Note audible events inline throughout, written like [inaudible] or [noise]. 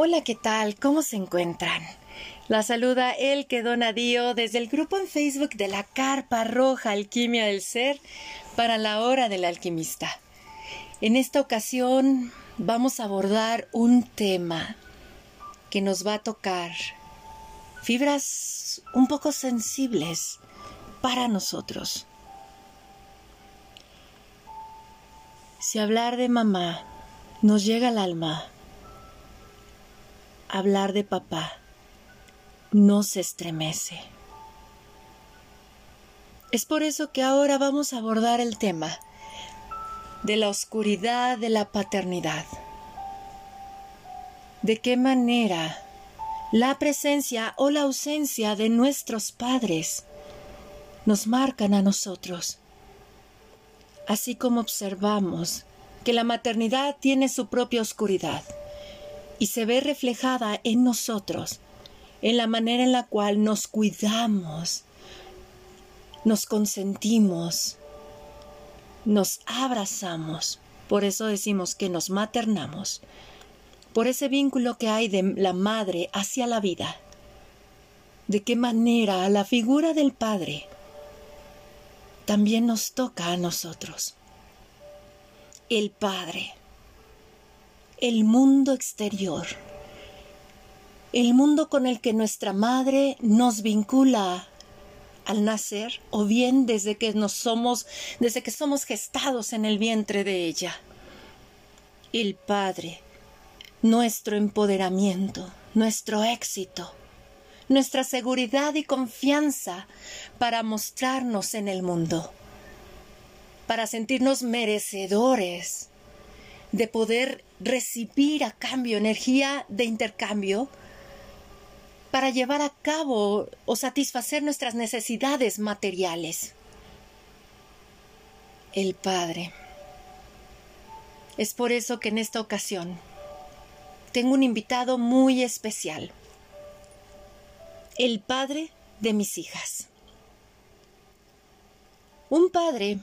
Hola, ¿qué tal? ¿Cómo se encuentran? La saluda el que donadío desde el grupo en Facebook de la Carpa Roja Alquimia del Ser para la hora del alquimista. En esta ocasión vamos a abordar un tema que nos va a tocar fibras un poco sensibles para nosotros. Si hablar de mamá nos llega al alma, hablar de papá no se estremece. Es por eso que ahora vamos a abordar el tema de la oscuridad de la paternidad. ¿De qué manera la presencia o la ausencia de nuestros padres nos marcan a nosotros? Así como observamos que la maternidad tiene su propia oscuridad y se ve reflejada en nosotros, en la manera en la cual nos cuidamos, nos consentimos, nos abrazamos. Por eso decimos que nos maternamos, por ese vínculo que hay de la madre hacia la vida. De qué manera la figura del Padre también nos toca a nosotros. El Padre el mundo exterior, el mundo con el que nuestra madre nos vincula al nacer o bien desde que nos somos desde que somos gestados en el vientre de ella. El Padre, nuestro empoderamiento, nuestro éxito, nuestra seguridad y confianza para mostrarnos en el mundo, para sentirnos merecedores de poder recibir a cambio energía de intercambio para llevar a cabo o satisfacer nuestras necesidades materiales. El Padre. Es por eso que en esta ocasión tengo un invitado muy especial. El Padre de mis hijas. Un padre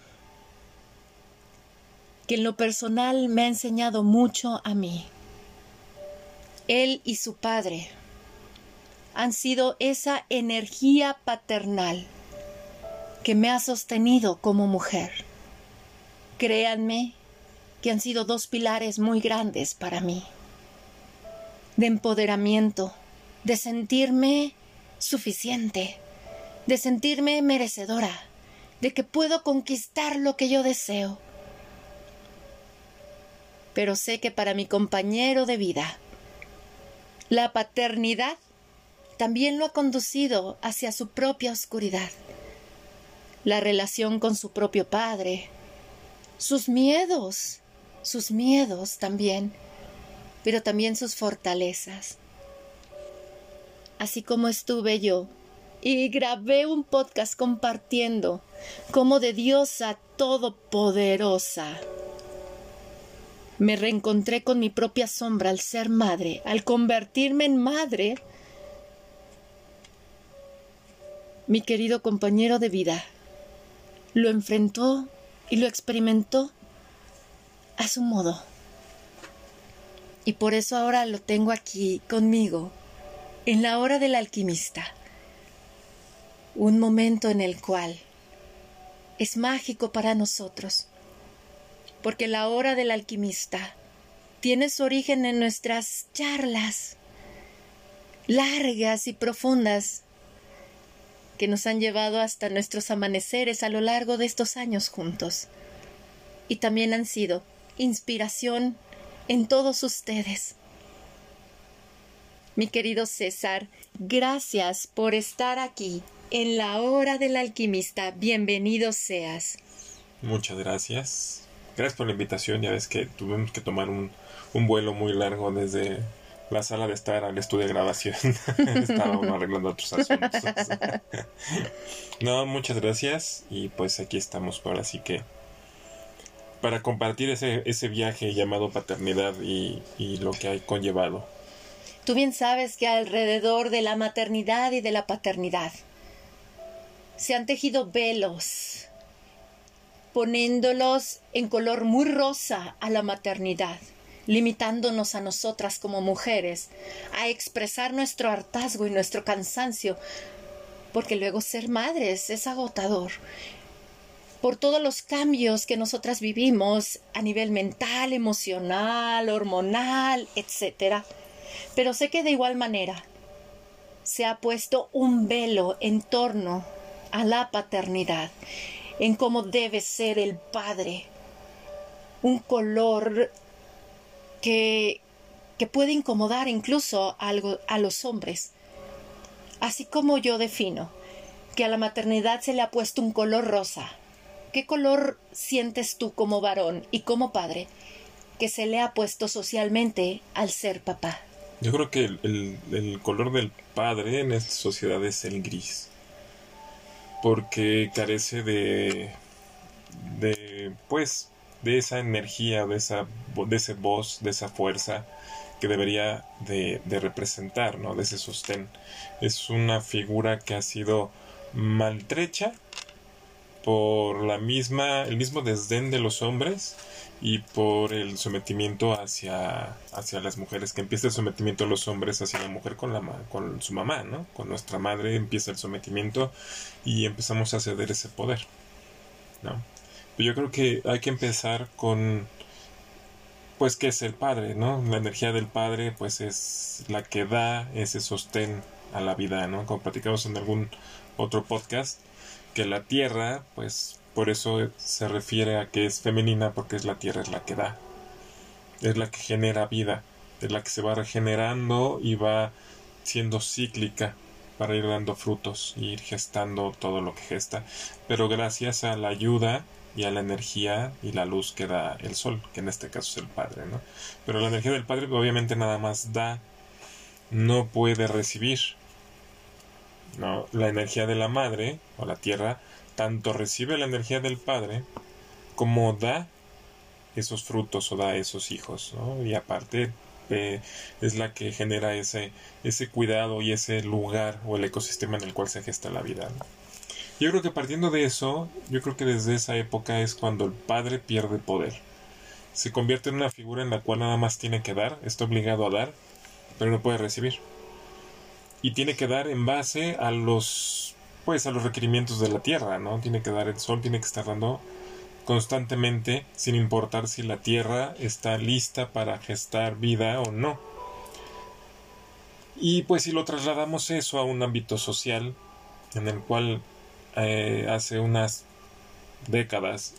que en lo personal me ha enseñado mucho a mí. Él y su padre han sido esa energía paternal que me ha sostenido como mujer. Créanme que han sido dos pilares muy grandes para mí, de empoderamiento, de sentirme suficiente, de sentirme merecedora, de que puedo conquistar lo que yo deseo, pero sé que para mi compañero de vida, la paternidad también lo ha conducido hacia su propia oscuridad, la relación con su propio padre, sus miedos, sus miedos también, pero también sus fortalezas. Así como estuve yo y grabé un podcast compartiendo como de diosa todopoderosa me reencontré con mi propia sombra al ser madre, al convertirme en madre. Mi querido compañero de vida lo enfrentó y lo experimentó a su modo. Y por eso ahora lo tengo aquí conmigo, en la hora del alquimista. Un momento en el cual es mágico para nosotros porque la hora del alquimista tiene su origen en nuestras charlas largas y profundas que nos han llevado hasta nuestros amaneceres a lo largo de estos años juntos. Y también han sido inspiración en todos ustedes. Mi querido César, gracias por estar aquí en la hora del alquimista. Bienvenido seas. Muchas gracias. Gracias por la invitación. Ya ves que tuvimos que tomar un, un vuelo muy largo desde la sala de estar al estudio de grabación. [laughs] Estábamos arreglando otros asuntos. [laughs] no, muchas gracias. Y pues aquí estamos por así que para compartir ese, ese viaje llamado paternidad y, y lo que hay conllevado. Tú bien sabes que alrededor de la maternidad y de la paternidad se han tejido velos poniéndolos en color muy rosa a la maternidad, limitándonos a nosotras como mujeres a expresar nuestro hartazgo y nuestro cansancio, porque luego ser madres es agotador. Por todos los cambios que nosotras vivimos a nivel mental, emocional, hormonal, etc. Pero sé que de igual manera se ha puesto un velo en torno a la paternidad, en cómo debe ser el padre, un color que, que puede incomodar incluso algo a los hombres. Así como yo defino que a la maternidad se le ha puesto un color rosa, ¿qué color sientes tú como varón y como padre que se le ha puesto socialmente al ser papá? Yo creo que el, el, color del padre en esta sociedad es el gris. Porque carece de. de. pues. de esa energía, de esa. de ese voz, de esa fuerza que debería de, de representar, ¿no? De ese sostén. Es una figura que ha sido maltrecha por la misma. el mismo desdén de los hombres y por el sometimiento hacia, hacia las mujeres, que empieza el sometimiento de los hombres hacia la mujer con, la, con su mamá, ¿no? Con nuestra madre empieza el sometimiento y empezamos a ceder ese poder, ¿no? yo creo que hay que empezar con, pues, ¿qué es el padre, no? La energía del padre, pues, es la que da ese sostén a la vida, ¿no? Como platicamos en algún otro podcast, que la tierra, pues, por eso se refiere a que es femenina porque es la tierra es la que da. Es la que genera vida. Es la que se va regenerando y va siendo cíclica para ir dando frutos y ir gestando todo lo que gesta. Pero gracias a la ayuda y a la energía y la luz que da el sol, que en este caso es el Padre, ¿no? Pero la energía del Padre obviamente nada más da, no puede recibir. ¿no? La energía de la Madre o la Tierra tanto recibe la energía del Padre como da esos frutos o da esos hijos, ¿no? Y aparte eh, es la que genera ese, ese cuidado y ese lugar o el ecosistema en el cual se gesta la vida. Yo creo que partiendo de eso, yo creo que desde esa época es cuando el padre pierde poder. Se convierte en una figura en la cual nada más tiene que dar, está obligado a dar, pero no puede recibir. Y tiene que dar en base a los pues a los requerimientos de la tierra, ¿no? Tiene que dar el sol, tiene que estar dando constantemente, sin importar si la tierra está lista para gestar vida o no. Y pues si lo trasladamos eso a un ámbito social, en el cual eh, hace unas décadas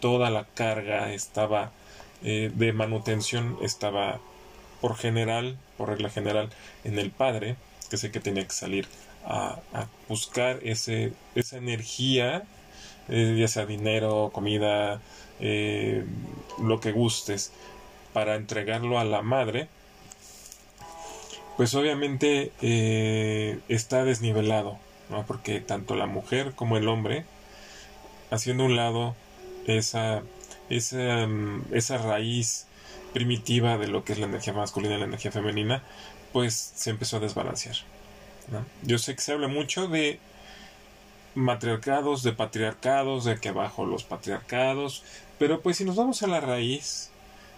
toda la carga estaba eh, de manutención estaba por general, por regla general, en el padre, que sé que tenía que salir a, buscar ese, esa energía, eh, ya sea dinero, comida, eh, lo que gustes, para entregarlo a la madre, pues obviamente eh, está desnivelado, porque tanto la mujer como el hombre, haciendo un lado esa, esa, mm, esa raíz primitiva de lo que es la energía masculina y la energía femenina, pues se empezó a desbalancear. Yo sé que se habla mucho de matriarcados, de patriarcados, de que abajo los patriarcados, pero pues si nos vamos a la raíz,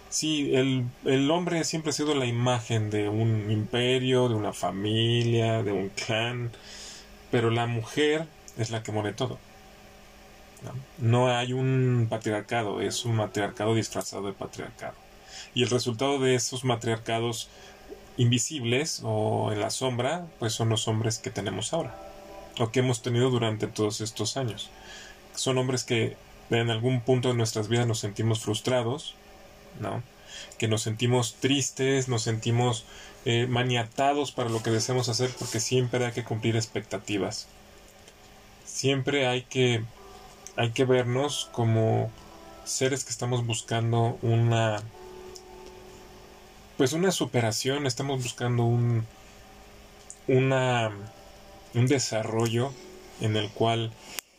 sí, el, el hombre siempre ha sido la imagen de un imperio, de una familia, de un clan, pero la mujer es la que muere todo. no hay un patriarcado, es un matriarcado disfrazado de patriarcado. Y el resultado de esos matriarcados invisibles o en la sombra, pues son los hombres que tenemos ahora, o que hemos tenido durante todos estos años. Son hombres que en algún punto de nuestras vidas nos sentimos frustrados, ¿no? Que nos sentimos tristes, nos sentimos eh, maniatados para lo que deseamos hacer porque siempre hay que cumplir expectativas. Siempre hay que, hay que vernos como seres que estamos buscando una pues una superación, estamos buscando un, una, un desarrollo en el cual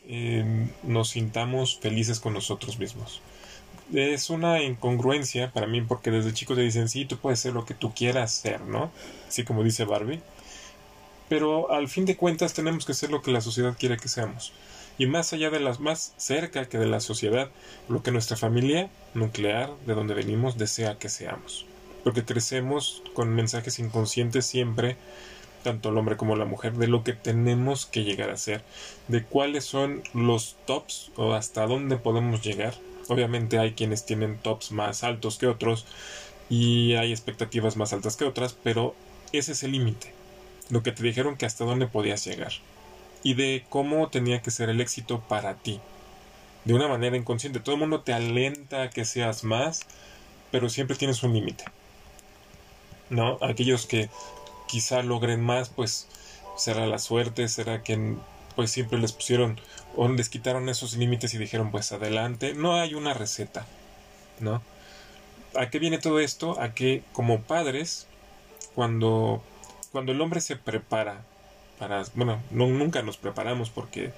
em, nos sintamos felices con nosotros mismos. Es una incongruencia para mí porque desde chicos te dicen, sí, tú puedes ser lo que tú quieras ser, ¿no? Así como dice Barbie. Pero al fin de cuentas tenemos que ser lo que la sociedad quiere que seamos. y más allá de las más cerca que de la sociedad, lo que nuestra familia nuclear, de donde venimos, desea que seamos. Porque crecemos con mensajes inconscientes siempre, tanto el hombre como la mujer, de lo que tenemos que llegar a ser, de cuáles son los tops o hasta dónde podemos llegar. Obviamente hay quienes tienen tops más altos que otros y hay expectativas más altas que otras, pero ese es el límite. Lo que te dijeron que hasta dónde podías llegar y de cómo tenía que ser el éxito para ti. De una manera inconsciente. Todo el mundo te alenta a que seas más, pero siempre tienes un límite. ¿No? Aquellos que quizá logren más, pues será la suerte, será que pues siempre les pusieron o les quitaron esos límites y dijeron pues adelante. No hay una receta, ¿no? ¿A qué viene todo esto? A que como padres, cuando, cuando el hombre se prepara para, bueno, no, nunca nos preparamos porque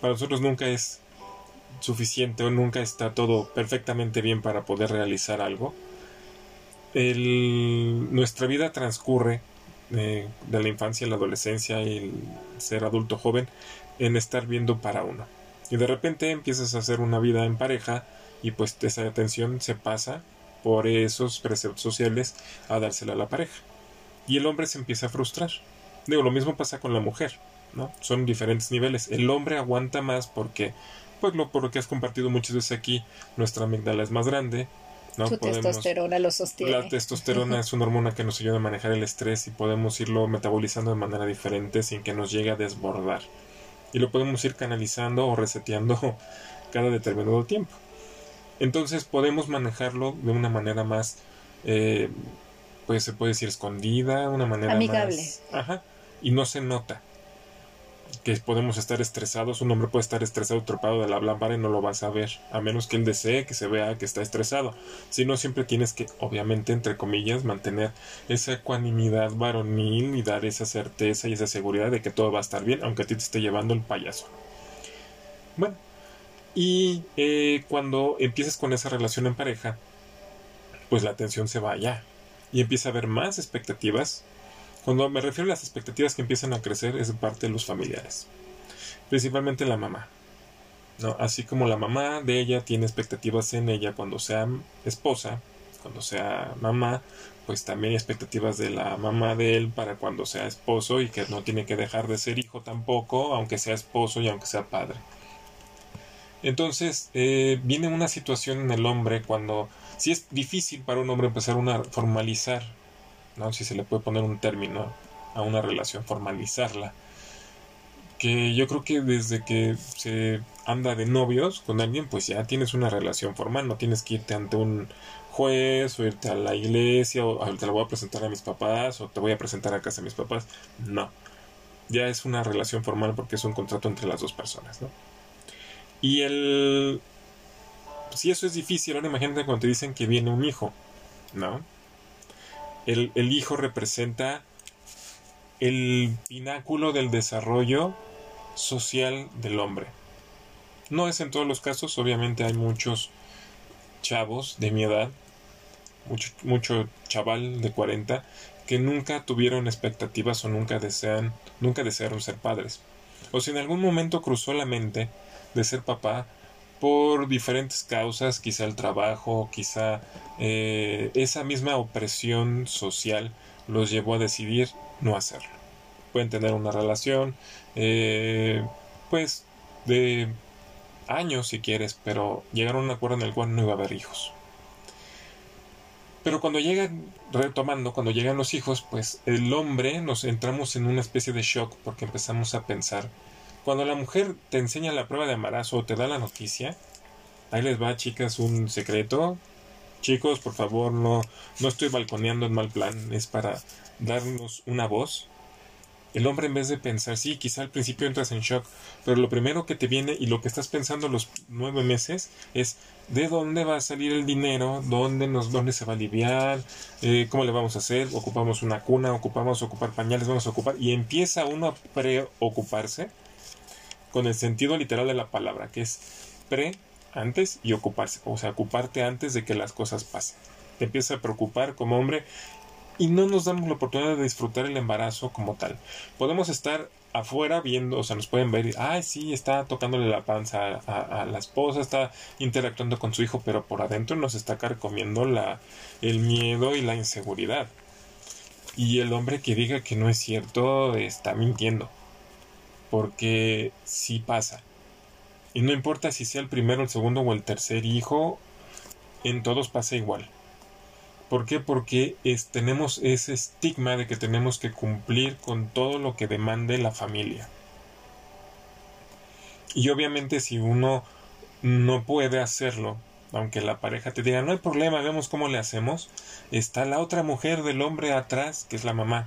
para nosotros nunca es suficiente o nunca está todo perfectamente bien para poder realizar algo. Nuestra vida transcurre eh, de la infancia, la adolescencia y el ser adulto joven en estar viendo para uno. Y de repente empiezas a hacer una vida en pareja y pues esa atención se pasa por esos preceptos sociales a dársela a la pareja. Y el hombre se empieza a frustrar Digo, lo mismo pasa con la mujer, ¿no? Son diferentes niveles. El hombre aguanta más porque, pues lo, por lo que has compartido muchas veces aquí, nuestra amígdala es más grande, ¿no? Su testosterona lo sostiene. La testosterona es una hormona que nos ayuda a manejar el estrés y podemos irlo metabolizando de manera diferente sin que nos llegue a desbordar. Y lo podemos ir canalizando o reseteando [laughs] cada determinado tiempo. Entonces podemos manejarlo de una manera más, eh, pues se puede decir escondida, una manera amigable. Más, ajá, y no se nota que podemos estar estresados. Un hombre puede estar estresado, tropado de la lámpara y no lo vas a ver, a menos que él desee que se vea que está estresado. Si no, siempre tienes que, obviamente, entre comillas, mantener esa ecuanimidad varonil y dar esa certeza y esa seguridad de que todo va a estar bien, aunque a ti te esté llevando el payaso. Bueno, y eh, cuando empiezas con esa relación en pareja, pues la atención se va allá y empieza a haber más expectativas cuando me refiero a las expectativas que empiezan a crecer es de parte de los familiares, principalmente la mamá. ¿no? Así como la mamá de ella tiene expectativas en ella cuando sea esposa, cuando sea mamá, pues también hay expectativas de la mamá de él para cuando sea esposo y que no tiene que dejar de ser hijo tampoco, aunque sea esposo y aunque sea padre. Entonces eh, viene una situación en el hombre cuando si es difícil para un hombre empezar a formalizar ¿no? Si se le puede poner un término a una relación, formalizarla. Que yo creo que desde que se anda de novios con alguien, pues ya tienes una relación formal, no tienes que irte ante un juez o irte a la iglesia o te la voy a presentar a mis papás o te voy a presentar a casa a mis papás. No, ya es una relación formal porque es un contrato entre las dos personas, ¿no? Y el... Si eso es difícil, ahora imagínate cuando te dicen que viene un hijo, ¿no? El, hijo representa el pináculo del desarrollo social del hombre. No es en todos los casos, obviamente hay muchos chavos de mi edad, mucho, mucho chaval de 40, que nunca tuvieron expectativas o nunca desean, nunca desearon ser padres. O si en algún momento cruzó la mente de ser papá, por diferentes causas, quizá el trabajo, quizá eh, esa misma opresión social los llevó a decidir no hacerlo. Pueden tener una relación, eh, pues, de años si quieres, pero llegaron a un acuerdo en el cual no iba a haber hijos. Pero cuando llegan, retomando, cuando llegan los hijos, pues el hombre nos entramos en una especie de shock porque empezamos a pensar cuando la mujer te enseña la prueba de embarazo o te da la noticia, ahí les va, chicas, un secreto. Chicos, por favor, no, no estoy balconeando en mal plan, es para darnos una voz. El hombre en vez de pensar, sí, quizá al principio entras en shock, pero lo primero que te viene y lo que estás pensando los nueve meses es de dónde va a salir el dinero, dónde, nos, dónde se va a aliviar, eh, cómo le vamos a hacer, ocupamos una cuna, ocupamos ocupar pañales, vamos a ocupar, y empieza uno a preocuparse con el sentido literal de la palabra, que es pre, antes y ocuparse, o sea, ocuparte antes de que las cosas pasen. Te empieza a preocupar como hombre y no nos damos la oportunidad de disfrutar el embarazo como tal. Podemos estar afuera viendo, o sea, nos pueden ver, ay, sí, está tocándole la panza a, la esposa, está interactuando con su hijo, pero por adentro nos está carcomiendo la, el miedo y la inseguridad. Y el hombre que diga que no es cierto está mintiendo, porque sí pasa. Y no importa si sea el primero, el segundo o el tercer hijo, en todos pasa igual. ¿Por qué? Porque es, tenemos ese estigma de que tenemos que cumplir con todo lo que demande la familia. Y obviamente si uno no puede hacerlo, aunque la pareja te diga, no hay problema, vemos cómo le hacemos, está la otra mujer del hombre atrás, que es la mamá,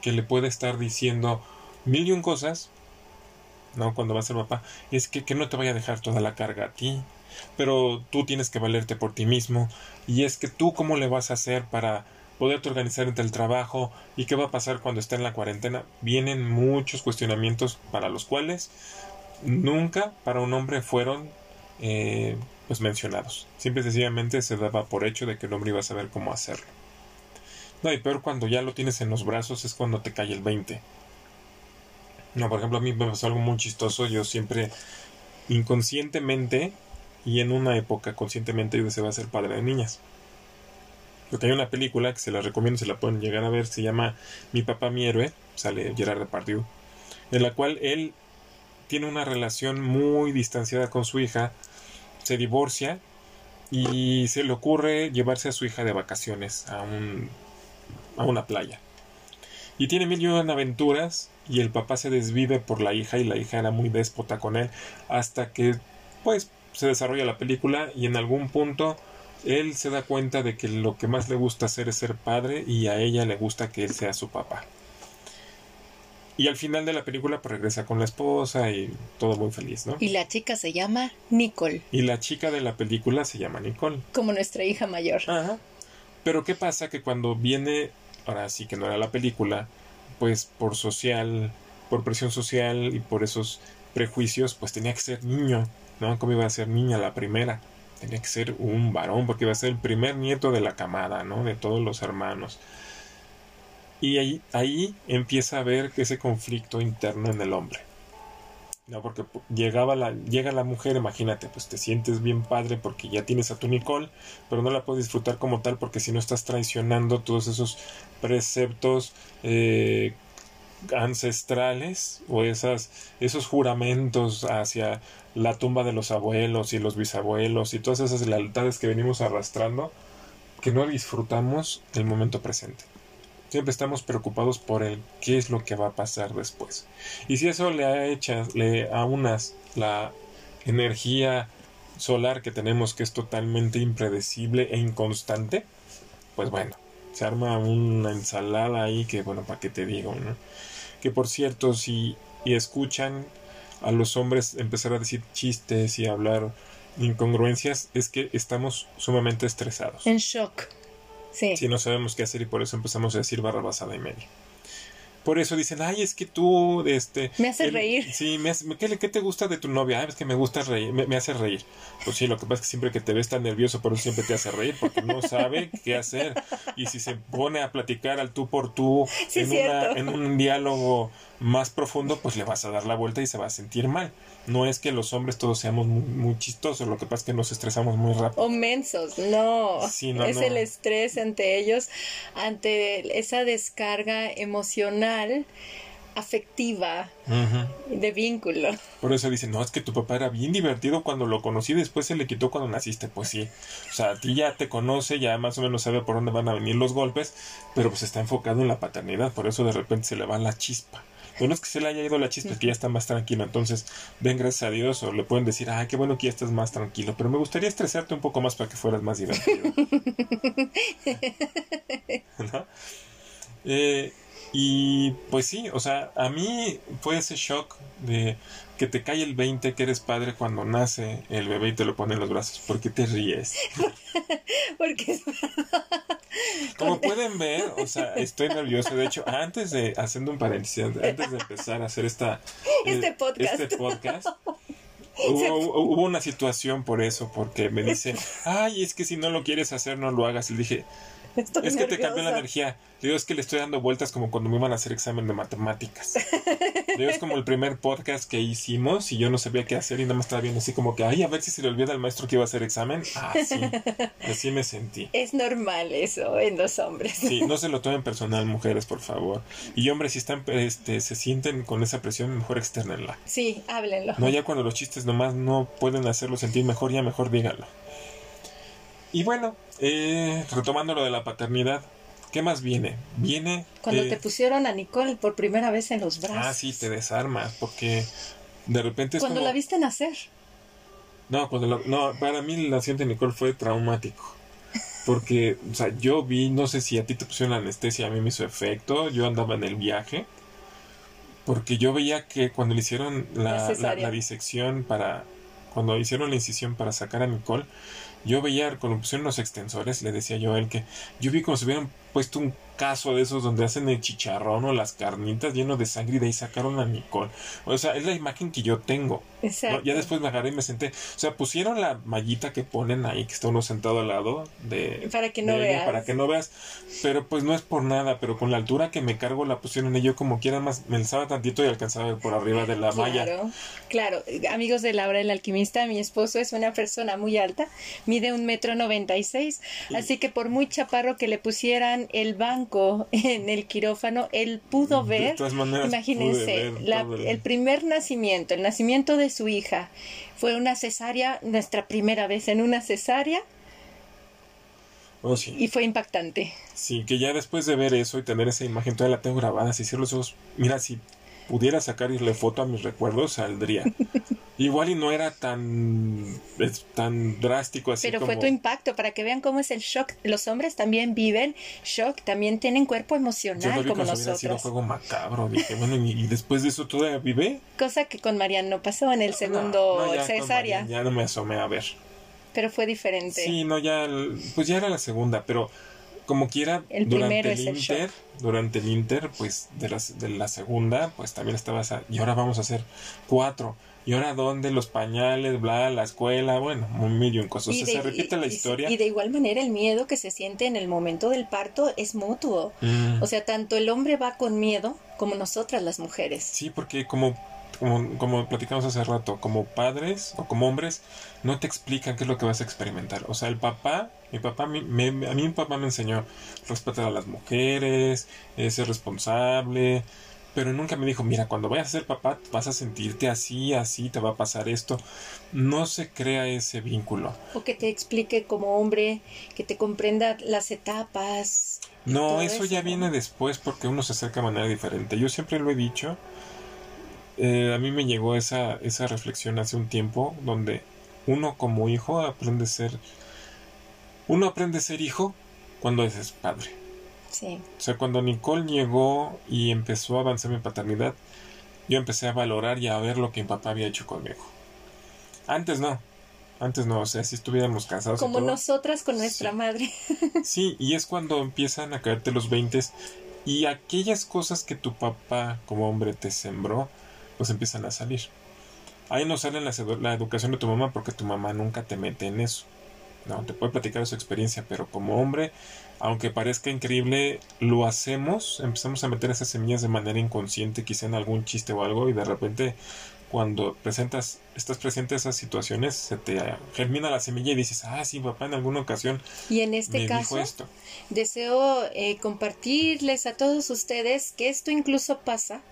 que le puede estar diciendo mil y un cosas, ¿no? Cuando va a ser papá, es que, que no te vaya a dejar toda la carga a ti, pero tú tienes que valerte por ti mismo y es que tú cómo le vas a hacer para poderte organizar entre el trabajo y qué va a pasar cuando esté en la cuarentena. Vienen muchos cuestionamientos para los cuales nunca para un hombre fueron eh, pues mencionados. Simple y sencillamente se daba por hecho de que el hombre iba a saber cómo hacerlo. No, y peor cuando ya lo tienes en los brazos es cuando te cae el 20. No, por ejemplo, a mí me pasó algo muy chistoso. Yo siempre inconscientemente y en una época conscientemente yo deseaba ser padre de niñas. Porque hay una película que se la recomiendo, se la pueden llegar a ver, se llama Mi papá, mi héroe, sale Gerard Depardieu, en la cual él tiene una relación muy distanciada con su hija, se divorcia y se le ocurre llevarse a su hija de vacaciones a, un, a una playa. Y tiene mil y una aventuras y el papá se desvive por la hija y la hija era muy déspota con él hasta que pues se desarrolla la película y en algún punto él se da cuenta de que lo que más le gusta hacer es ser padre y a ella le gusta que él sea su papá. Y al final de la película pues regresa con la esposa y todo muy feliz, ¿no? Y la chica se llama Nicole. Y la chica de la película se llama Nicole. Como nuestra hija mayor. Ajá. Pero ¿qué pasa? Que cuando viene, ahora sí que no era la película, pues por social, por presión social y por esos prejuicios, pues tenía que ser niño. ¿no? ¿Cómo iba a ser niña la primera? Tenía que ser un varón, porque iba a ser el primer nieto de la camada, ¿no? De todos los hermanos. Y ahí, ahí empieza a ver ese conflicto interno en el hombre. No, porque llegaba la, llega la mujer, imagínate, pues te sientes bien padre porque ya tienes a tu Nicole, pero no la puedes disfrutar como tal porque si no estás traicionando todos esos preceptos eh, ancestrales o esas, esos juramentos hacia la tumba de los abuelos y los bisabuelos y todas esas lealtades que venimos arrastrando que no disfrutamos el momento presente. Siempre estamos preocupados por el qué es lo que va a pasar después. Y si eso le ha hecho, le aunas la energía solar que tenemos que es totalmente impredecible e inconstante, pues bueno, se arma una ensalada ahí que bueno, para qué te digo, ¿no? Que por cierto, si y escuchan a los hombres empezar a decir chistes y hablar incongruencias, es que estamos sumamente estresados. En shock. Sí. Si no sabemos qué hacer y por eso empezamos a decir barra basada y media. Por eso dicen, ay, es que tú, este... Me hace reír. Sí, me ¿qué, ¿qué, te gusta de tu novia? Ay, es que me gusta reír, me, hace reír. Pues sí, lo que pasa es que siempre que te ves tan nervioso, por eso siempre te hace reír, porque no sabe qué hacer. Y si se pone a platicar al tú por tú en, en un diálogo más profundo, pues le vas a dar la vuelta y se va a sentir mal. No es que los hombres todos seamos muy, chistosos, lo que pasa es que nos estresamos muy rápido. O mensos, no. es el estrés ante ellos, ante esa descarga emocional afectiva de vínculo. Por eso dicen, no, es que tu papá era bien divertido cuando lo conocí, después se le quitó cuando naciste. Pues sí, o sea, a ti ya te conoce, ya más o menos sabe por dónde van a venir los golpes, pero pues está enfocado en la paternidad, por eso de repente se le va la chispa. No es que se le haya ido la chispa, es que ya está más tranquilo. Entonces, ven, gracias a Dios, o le pueden decir, ay, qué bueno que ya estás más tranquilo. Pero me gustaría estresarte un poco más para que fueras más divertido. [laughs] Eh, y pues sí, o sea, a mí fue ese shock de que te cae el 20 que eres padre cuando nace el bebé y te lo pone en los brazos. ¿Por qué te ríes? [laughs] Porque es Como pueden ver, o sea, estoy nervioso. De hecho, antes de, haciendo un paréntesis, antes de empezar a hacer esta, [laughs] este eh, podcast, este podcast [laughs] hubo, una situación por eso, porque me dice, ay, es que si no lo quieres hacer, no lo hagas. Y dije, [laughs] Estoy es que te cambió la energía. Digo, es que le estoy dando vueltas como cuando me iban a hacer examen de matemáticas. Digo, es como el primer podcast que hicimos y yo no sabía qué hacer y nada más estaba viendo así como que, ay, a ver si se le olvida al maestro que iba a hacer examen. Así, así me sentí. Es normal eso en los hombres. Sí, no se lo tomen personal, mujeres, por favor. Y hombres, si están, este, se sienten con esa presión, mejor externenla. Sí, háblenlo. No, ya cuando los chistes nomás no pueden hacerlo sentir mejor, ya mejor díganlo. Y bueno, eh, retomando lo de la paternidad, ¿qué más viene? Viene... Cuando eh, te pusieron a Nicole por primera vez en los brazos. Ah, sí, te desarmas, porque de repente es Cuando como... la viste nacer. No, cuando la- no, para mí la acción de Nicole fue traumático. Porque, o sea, yo vi, no sé si a ti te pusieron la anestesia, a mí me hizo efecto, yo andaba en el viaje, porque yo veía que cuando le hicieron La la, la disección para, cuando hicieron la incisión para sacar a Nicole, yo veía, cuando pusieron los extensores, le decía yo a él que yo vi como si hubieran puesto un caso de esos donde hacen el chicharrón o las carnitas lleno de sangre y de ahí sacaron a Nicole. O sea, es la imagen que yo tengo. ¿no? Ya después me agarré y me senté. O sea, pusieron la mallita que ponen ahí, que está uno sentado al lado de. Para que no ella, veas. Para que no veas. Pero pues no es por nada, pero con la altura que me cargo la pusieron y yo como quiera más me alzaba tantito y alcanzaba a ver por arriba de la malla. Claro, claro. Amigos de Laura el alquimista, mi esposo es una persona muy alta, mide un metro noventa y seis, así que por muy chaparro que le pusieran el banco [laughs] en el quirófano, él pudo ver. maneras, Imagínense, ver la- el primer nacimiento, el nacimiento de su hija, fue una cesárea, nuestra primera vez en una cesárea, Oh, sí. y fue impactante. Sí, que ya después de ver eso y tener esa imagen, todavía la tengo grabada, si cierro los ojos, mira, si pudiera sacarle foto a mis recuerdos, saldría. [laughs] Igual y no era tan, es tan drástico así Pero como... fue tu impacto para que vean cómo es el shock. Los hombres también viven shock, también tienen cuerpo Yo emocional lo vi como si hubiera sido nosotros. juego macabro. Dije, bueno, y, y después de eso todavía vive. Cosa que con Marian no pasó en el segundo No, no, ya cesárea, Ya no me asomé a ver. pero fue diferente. Sí, no, ya, pues ya era la segunda, pero como quiera, El durante el Inter, durante el Inter, pues de la, de la segunda, pues también estaba esa, y ahora vamos a hacer cuatro. Y ahora dónde los pañales, bla, la escuela, bueno, un millón de cosas. O sea, se repite y- la y- historia. Y de igual manera el miedo que se siente en el momento del parto es mutuo. Mm. O sea, tanto el hombre va con miedo como nosotras las mujeres. Sí, porque como, como, como platicamos hace rato, como padres o como hombres, no te explican qué es lo que vas a experimentar. O sea, el papá, mi papá, me, me- a mí mi papá me enseñó respetar a las mujeres, eh, ser responsable, pero nunca me dijo, mira, cuando vayas a ser papá vas a sentirte así, así, te va a pasar esto. No se crea ese vínculo. O que te explique como hombre, que te comprenda las etapas. No, todo eso ya viene después porque uno se acerca de manera diferente. Yo siempre lo he dicho. Eh, a mí me llegó esa, esa reflexión hace un tiempo donde uno como hijo aprende a ser... Uno aprende a ser hijo cuando es padre. Sí. O sea, cuando Nicole llegó y empezó a avanzar mi paternidad, yo empecé a valorar y a ver lo que mi papá había hecho conmigo. Antes no. Antes no, o sea, si estuviéramos casados. y Como todo, nosotras con nuestra Sí. madre. [laughs] Sí, y es cuando empiezan a caerte los veintes y aquellas cosas que tu papá como hombre te sembró, pues empiezan a salir. Ahí no sale la, edu- la educación de tu mamá porque tu mamá nunca te mete en eso. No, te puede platicar de su experiencia, pero como hombre, aunque parezca increíble, lo hacemos, empezamos a meter esas semillas de manera inconsciente, quizá en algún chiste o algo, y de repente cuando presentas, estás presente a esas situaciones, se te germina la semilla y dices, ah, sí, papá en alguna ocasión Y en este me caso, dijo esto. deseo eh, compartirles a todos ustedes que esto incluso pasa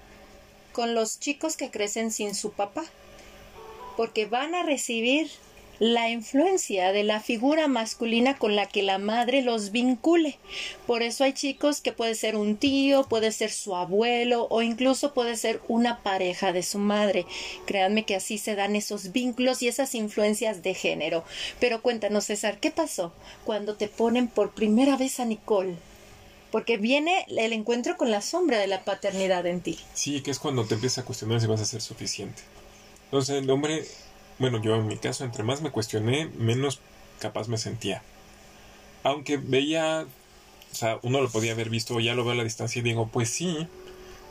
con los chicos que crecen sin su papá, porque van a recibir la influencia de la figura masculina con la que la madre los vincule. Por eso hay chicos que puede ser un tío, puede ser su abuelo o incluso puede ser una pareja de su madre. Créanme que así se dan esos vínculos y esas influencias de género. Pero cuéntanos, César, ¿qué pasó cuando te ponen por primera vez a Nicole? Porque viene el encuentro con la sombra de la paternidad en ti. Sí, que es cuando te empiezas a cuestionar si vas a ser suficiente. Entonces el hombre, bueno, yo en mi caso, entre más me cuestioné, menos capaz me sentía. Aunque veía, o sea, uno lo podía haber visto, ya lo veo a la distancia y digo, pues sí,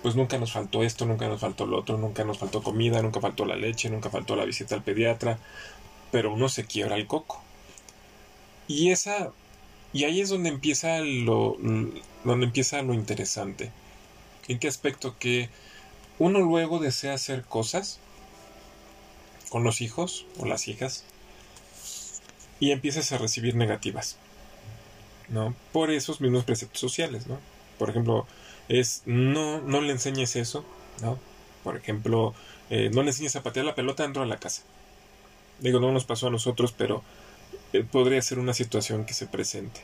pues nunca nos faltó esto, nunca nos faltó lo otro, nunca nos faltó comida, nunca faltó la leche, nunca faltó la visita al pediatra, pero uno se quiebra el coco. Y esa Y ahí es donde empieza lo, donde empieza lo interesante. ¿En qué aspecto? Que uno luego desea hacer cosas con los hijos o las hijas y empiezas a recibir negativas, ¿no? Por esos mismos preceptos sociales, ¿no? Por ejemplo, es no, no le enseñes eso, ¿no? Por ejemplo, eh, no le enseñes a patear la pelota dentro de la casa. Digo, no nos pasó a nosotros, pero podría ser una situación que se presente.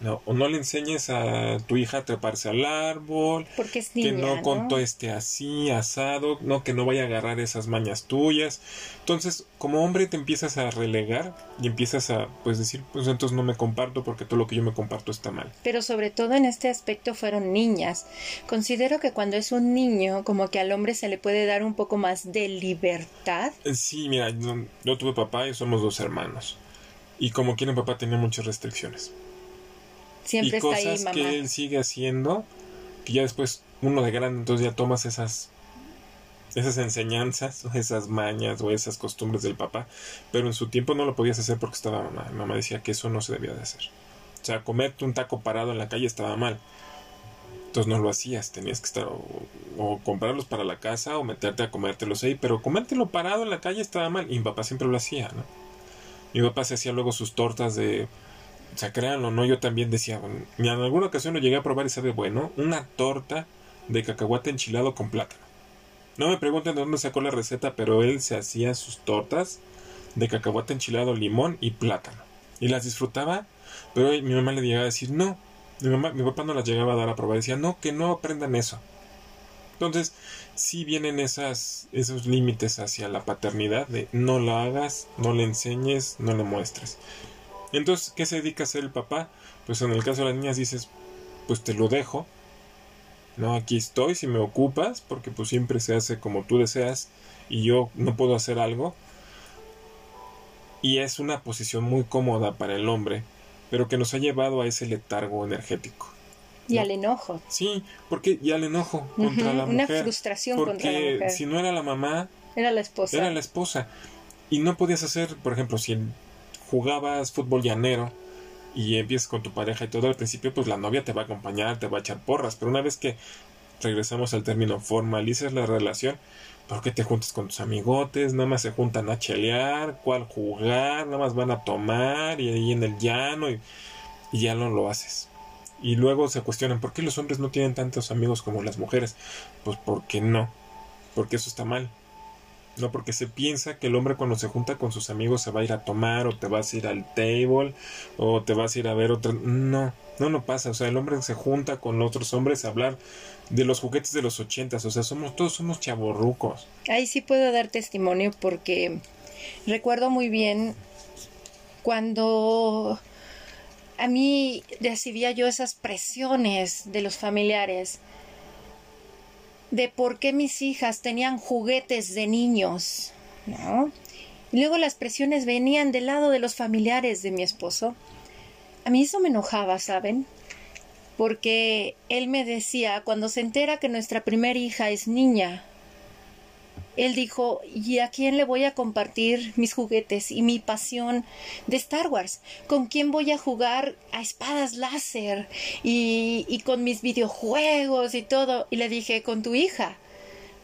No, o no le enseñes a tu hija a treparse al árbol, Porque es que niña, no con todo esté así, asado, no que no vaya a agarrar esas mañas tuyas. Entonces, como hombre te empiezas a relegar y empiezas a pues decir, pues entonces no me comparto porque todo lo que yo me comparto está mal. Pero sobre todo en este aspecto fueron niñas. Considero que cuando es un niño, como que al hombre se le puede dar un poco más de libertad. Eh, Sí, mira, yo, yo tuve papá y somos dos hermanos. Y como quieren papá tenía muchas restricciones. Siempre y está cosas ahí mamá. que él sigue haciendo que ya después uno de grande entonces ya tomas esas esas enseñanzas [laughs] esas mañas o esas costumbres del papá pero en su tiempo no lo podías hacer porque estaba mamá. Mamá decía que eso no se debía de hacer. O sea comerte un taco parado en la calle estaba mal. Entonces no lo hacías tenías que estar o, o comprarlos para la casa o meterte a comértelos ahí pero comértelo parado en la calle estaba mal. Y mi papá siempre lo hacía no mi papá se hacía luego sus tortas de o sea, créanlo, ¿no? Yo también decía, en alguna ocasión lo llegué a probar y sabe bueno, una torta de cacahuate enchilado con plátano. No me pregunten de dónde sacó la receta, pero él se hacía sus tortas de cacahuate enchilado, limón y plátano. Y las disfrutaba, pero mi mamá le llegaba a decir, no, mi, mamá, mi papá no las llegaba a dar a probar, decía, no, que no aprendan eso. Entonces, sí vienen esos límites hacia la paternidad de no la hagas, no le enseñes, no le muestres. Entonces, ¿qué se dedica a hacer el papá? Pues en el caso de las niñas dices, pues te lo dejo. No, aquí estoy si me ocupas, porque pues siempre se hace como tú deseas y yo no puedo hacer algo. Y es una posición muy cómoda para el hombre, pero que nos ha llevado a ese letargo energético. Y al enojo. Sí, porque ya el enojo contra la una mujer. frustración porque contra la mujer. si no era la mamá, Era la esposa. era la esposa. Y no podías hacer, por ejemplo, si jugabas fútbol llanero y empiezas con tu pareja y todo al principio, pues la novia te va a acompañar, te va a echar porras. Pero una vez que regresamos al término, formalizas la relación, ¿por qué te juntas con tus amigotes? Nada más se juntan a chelear, cuál jugar, nada más van a tomar y ahí en el llano y, y ya no lo haces. Y luego se cuestionan, ¿por qué los hombres no tienen tantos amigos como las mujeres? Pues porque no, porque eso está mal. No, porque se piensa que el hombre cuando se junta con sus amigos se va a ir a tomar o te vas a ir al table o te vas a ir a ver otra... No, no, no pasa. O sea, el hombre se junta con otros hombres a hablar de los juguetes de los ochentas. O sea, somos todos somos chavorrucos. Ahí sí puedo dar testimonio porque recuerdo muy bien cuando a mí recibía yo esas presiones de los familiares de por qué mis hijas tenían juguetes de niños, ¿no? Y luego las presiones venían del lado de los familiares de mi esposo. A mí eso me enojaba, ¿saben? Porque él me decía, cuando se entera que nuestra primera hija es niña, él dijo, ¿y a quién le voy a compartir mis juguetes y mi pasión de Star Wars? ¿Con quién voy a jugar a espadas láser y, con mis videojuegos y todo? Y le dije, con tu hija.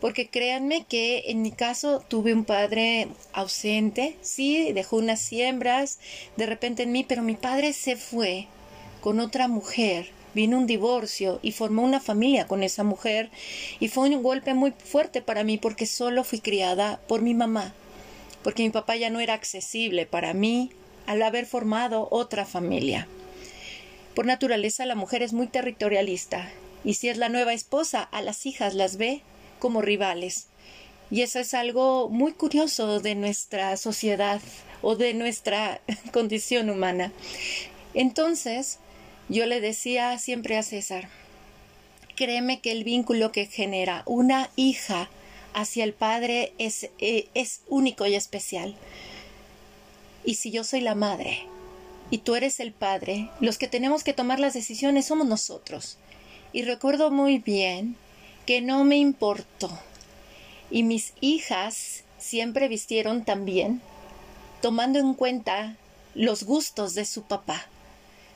Porque créanme que en mi caso tuve un padre ausente, sí, dejó unas siembras de repente en mí, pero mi padre se fue con otra mujer vino un divorcio y formó una familia con esa mujer y fue un golpe muy fuerte para mí porque solo fui criada por mi mamá, porque mi papá ya no era accesible para mí al haber formado otra familia. Por naturaleza la mujer es muy territorialista y si es la nueva esposa a las hijas las ve como rivales. Y eso es algo muy curioso de nuestra sociedad o de nuestra [laughs] condición humana. Entonces, yo le decía siempre a César, créeme que el vínculo que genera una hija hacia el padre es, eh, es único y especial. Y si yo soy la madre y tú eres el padre, los que tenemos que tomar las decisiones somos nosotros. Y recuerdo muy bien que no me importó. Y mis hijas siempre vistieron también, tomando en cuenta los gustos de su papá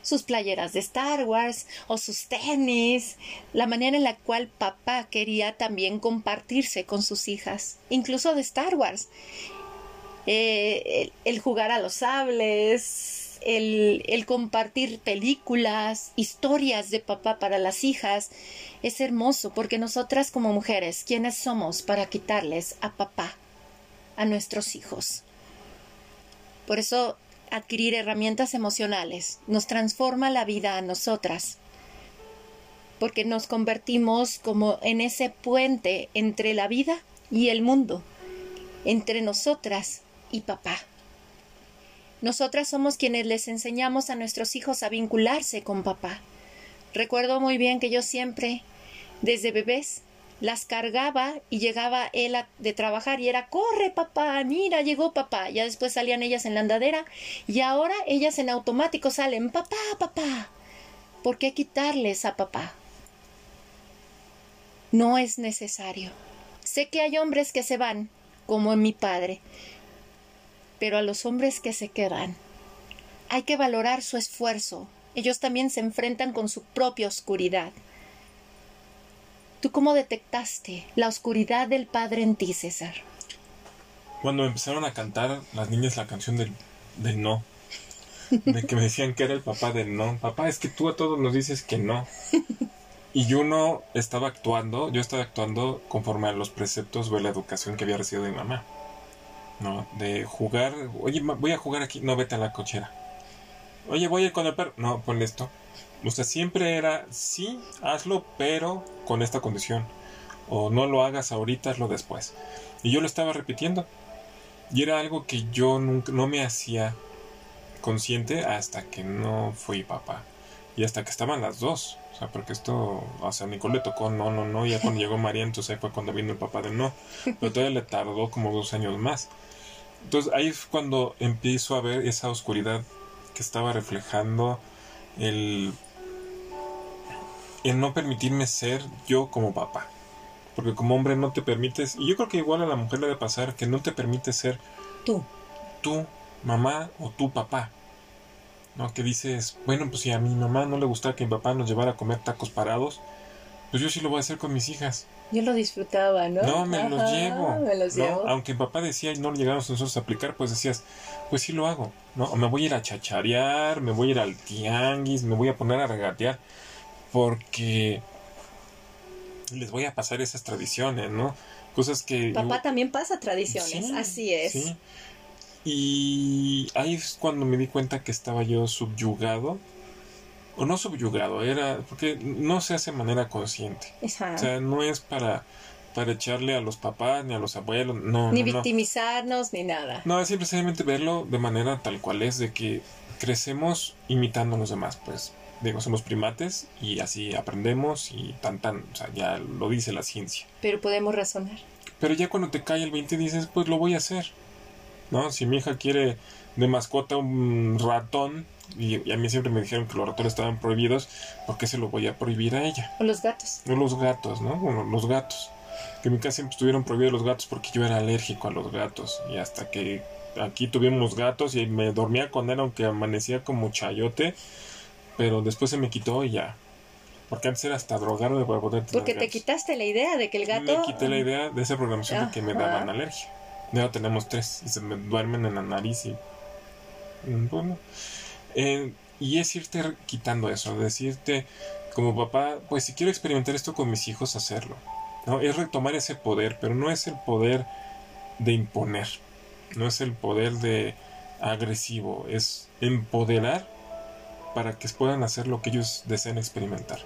sus playeras de Star Wars o sus tenis, la manera en la cual papá quería también compartirse con sus hijas, incluso de Star Wars. Eh, el, jugar a los sables, el, el, compartir películas, historias de papá para las hijas, es hermoso porque nosotras como mujeres, ¿quiénes somos para quitarles a papá a nuestros hijos? Por eso adquirir herramientas emocionales nos transforma la vida a nosotras, porque nos convertimos como en ese puente entre la vida y el mundo, entre nosotras y papá. Nosotras somos quienes les enseñamos a nuestros hijos a vincularse con papá. Recuerdo muy bien que yo siempre, desde bebés, las cargaba y llegaba él de trabajar y era corre papá, mira, llegó papá. Ya después salían ellas en la andadera y ahora ellas en automático salen papá, papá. ¿Por qué quitarles a papá? No es necesario. Sé que hay hombres que se van, como en mi padre, pero a los hombres que se quedan hay que valorar su esfuerzo. Ellos también se enfrentan con su propia oscuridad. ¿Tú cómo detectaste la oscuridad del Padre en ti, César? Cuando empezaron a cantar las niñas la canción del, no, de que me decían que era el papá del no. Papá, es que tú a todos nos dices que no. Y yo no estaba actuando, yo estaba actuando conforme a los preceptos o la educación que había recibido de mi mamá. ¿No? De jugar, oye, voy a jugar aquí, no vete a la cochera. Oye, voy a ir con el perro, no, ponle esto. O sea, siempre era, sí, hazlo, pero con esta condición. O no lo hagas ahorita, hazlo después. Y yo lo estaba repitiendo. Y era algo que yo nunca, no me hacía consciente hasta que no fui papá. Y hasta que estaban las dos. O sea, porque esto, o sea, Nicole le tocó no, no, no. Y ya cuando llegó María, entonces fue cuando vino el papá de no. Pero todavía le tardó como dos años más. Entonces ahí es cuando empiezo a ver esa oscuridad que estaba reflejando el en no permitirme ser yo como papá. Porque como hombre no te permites, y yo creo que igual a la mujer le debe pasar que no te permite ser tú, tú, mamá o tu papá. ¿No? Que dices, bueno, pues si a mi mamá no le gustaba que mi papá nos llevara a comer tacos parados, pues yo sí lo voy a hacer con mis hijas. Yo lo disfrutaba, ¿no? No, me los llevo. Me los llevo. Aunque mi papá decía y no llegamos nosotros a aplicar, pues decías, pues sí lo hago, ¿no? me voy a ir a chacharear, me voy a ir al tianguis, me voy a poner a regatear porque les voy a pasar esas tradiciones, ¿no? Cosas que... Papá también pasa tradiciones, así es. Sí. Y ahí es cuando me di cuenta que estaba yo subyugado, o no subyugado, era porque no se hace de manera consciente. O sea, no es para para echarle a los papás ni a los abuelos, no. Ni victimizarnos ni nada. No, es simplemente verlo de manera tal cual es, de que crecemos imitando a los demás, pues digo, somos primates y así aprendemos y tan tan, o sea, ya lo dice la ciencia. Pero podemos razonar. Pero ya cuando te cae el 20 dices, pues lo voy a hacer. ¿No? Si mi hija quiere de mascota un ratón, y, a mí siempre me dijeron que los ratones estaban prohibidos, ¿por qué se lo voy a prohibir a ella? O los gatos. O los gatos, ¿no? Bueno, los gatos. Que en mi casa siempre estuvieron prohibidos los gatos porque yo era alérgico a los gatos. Y hasta que aquí tuvimos gatos y me dormía con él aunque amanecía como chayote pero después se me quitó y ya. Porque antes era hasta drogarme para poder tener Porque te quitaste la idea de que el gato... Me quité la idea de esa programación de que me daban alergia. Ya tenemos tres y se me duermen en la nariz y... Mm, bueno. Eh, y es irte quitando eso, decirte como papá, pues si quiero experimentar esto con mis hijos, hacerlo. ¿no? Es retomar ese poder, pero no es el poder de imponer, no es el poder de agresivo, es empoderar para que puedan hacer lo que ellos deseen experimentar.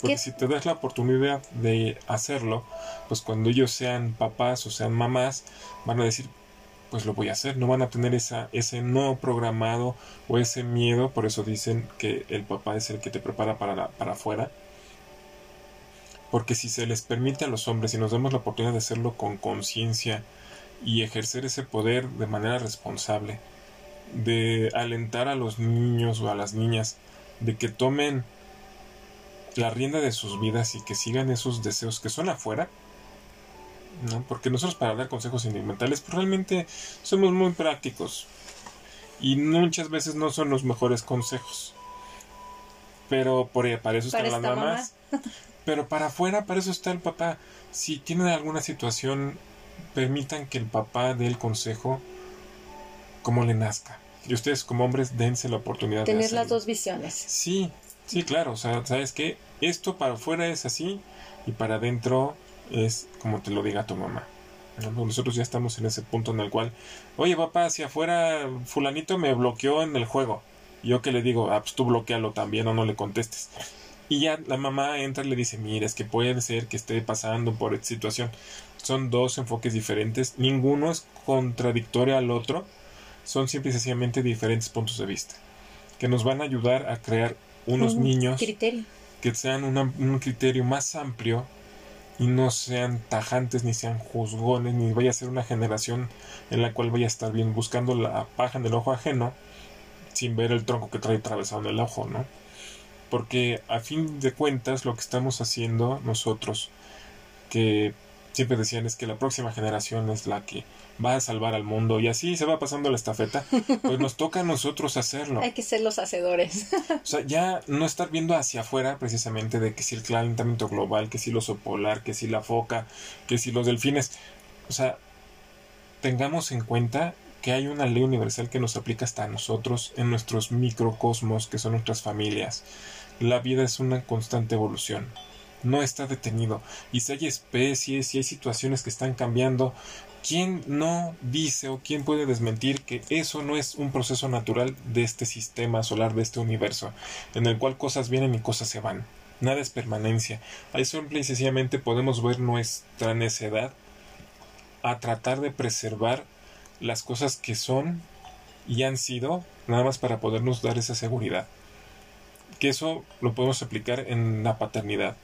Porque si te das la oportunidad de hacerlo, pues cuando ellos sean papás o sean mamás, van a decir, pues lo voy a hacer, no van a tener esa, ese no programado o ese miedo, por eso dicen que el papá es el que te prepara para, para afuera. Porque si se les permite a los hombres y nos damos la oportunidad de hacerlo con conciencia y ejercer ese poder de manera responsable, de alentar a los niños o a las niñas de que tomen la rienda de sus vidas y que sigan esos deseos que son afuera, ¿no? Porque nosotros para dar consejos sentimentales pues realmente somos muy prácticos y muchas veces no son los mejores consejos. Pero por, para eso están las mamás. [laughs] Pero para afuera, para eso está el papá. Si tienen alguna situación, permitan que el papá dé el consejo como le nazca. Y ustedes como hombres dense la oportunidad de tener las dos visiones. Sí, sí, claro. O sea, ¿sabes qué? Esto para afuera es así y para adentro es como te lo diga tu mamá. Nosotros ya estamos en ese punto en el cual, oye papá, hacia afuera fulanito me bloqueó en el juego. Yo que le digo, ah, pues tú bloquealo también o no le contestes. Y ya la mamá entra y le dice, mira, es que puede ser que esté pasando por esta situación. Son dos enfoques diferentes, ninguno es contradictorio al otro, son simple y sencillamente diferentes puntos de vista, que nos van a ayudar a crear unos niños que sean un criterio más amplio y no sean tajantes ni sean juzgones ni vaya a ser una generación en la cual vaya a estar bien buscando la paja en el ojo ajeno sin ver el tronco que trae atravesado en el ojo, ¿no? Porque a fin de cuentas lo que estamos haciendo nosotros, que siempre decían es que la próxima generación es la que va a salvar al mundo y así se va pasando la estafeta, [laughs] pues nos toca a nosotros hacerlo. Hay que ser los hacedores. o sea, ya no estar viendo hacia afuera precisamente de que si el calentamiento global, que si el oso polar, que si la foca, que si los delfines. O sea, tengamos en cuenta que hay una ley universal que nos aplica hasta a nosotros en nuestros microcosmos que son nuestras familias. La vida es una constante evolución no está detenido. Y si hay especies, si hay situaciones que están cambiando, ¿quién no dice o quién puede desmentir que eso no es un proceso natural de este sistema solar, de este universo, en el cual cosas vienen y cosas se van? Nada es permanencia. Ahí simple y sencillamente podemos ver nuestra necedad a tratar de preservar las cosas que son y han sido, nada más para podernos dar esa seguridad. Que eso lo podemos aplicar en la paternidad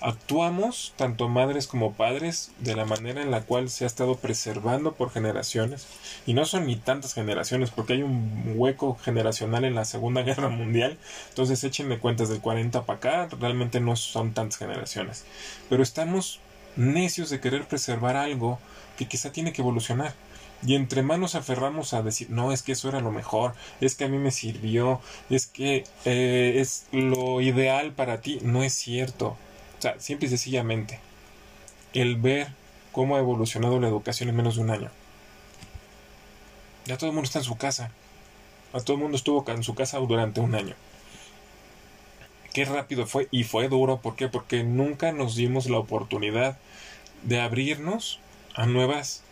actuamos, tanto madres como padres, de la manera en la cual se ha estado preservando por generaciones. Y no son ni tantas generaciones, porque hay un hueco generacional en la Segunda [laughs] Guerra Mundial. Entonces échenme cuentas del 40 para acá, realmente no son tantas generaciones. Pero estamos necios de querer preservar algo que quizá tiene que evolucionar. Y entre manos aferramos a decir, no, es que eso era lo mejor, es que a mí me sirvió, es que eh, es lo ideal para ti. No es cierto. Simple y sencillamente, el ver cómo ha evolucionado la educación en menos de un año. Ya todo el mundo está en su casa. A todo el mundo estuvo en su casa durante un año. Qué rápido fue y fue duro. ¿Por qué? Porque nunca nos dimos la oportunidad de abrirnos a nuevas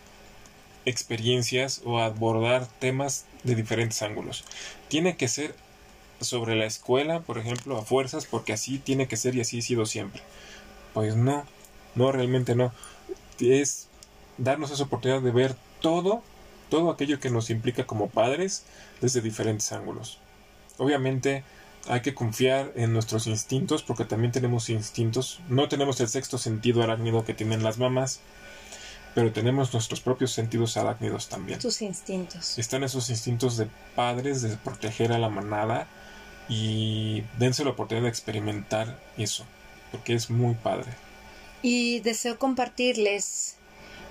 experiencias o abordar temas de diferentes ángulos. Tiene que ser sobre la escuela, por ejemplo, a fuerzas, porque así tiene que ser y así ha sido siempre. Pues no, no, realmente no. Es darnos esa oportunidad de ver todo, todo aquello que nos implica como padres desde diferentes ángulos. Obviamente hay que confiar en nuestros instintos, porque también tenemos instintos. No tenemos el sexto sentido arácnido que tienen las mamás, pero tenemos nuestros propios sentidos arácnidos también. Tus instintos. Están esos instintos de padres de proteger a la manada, y dense la oportunidad de experimentar eso, porque es muy padre. Y deseo compartirles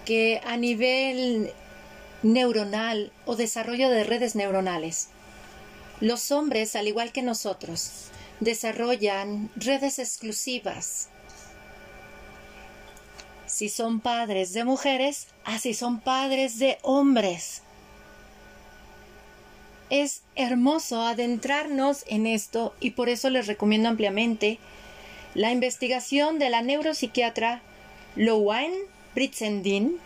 que a nivel neuronal o desarrollo de redes neuronales, los hombres, al igual que nosotros, desarrollan redes exclusivas. Si son padres de mujeres, así son padres de hombres es hermoso adentrarnos en esto y por eso les recomiendo ampliamente la investigación de la neuropsiquiatra Lowane Britzendin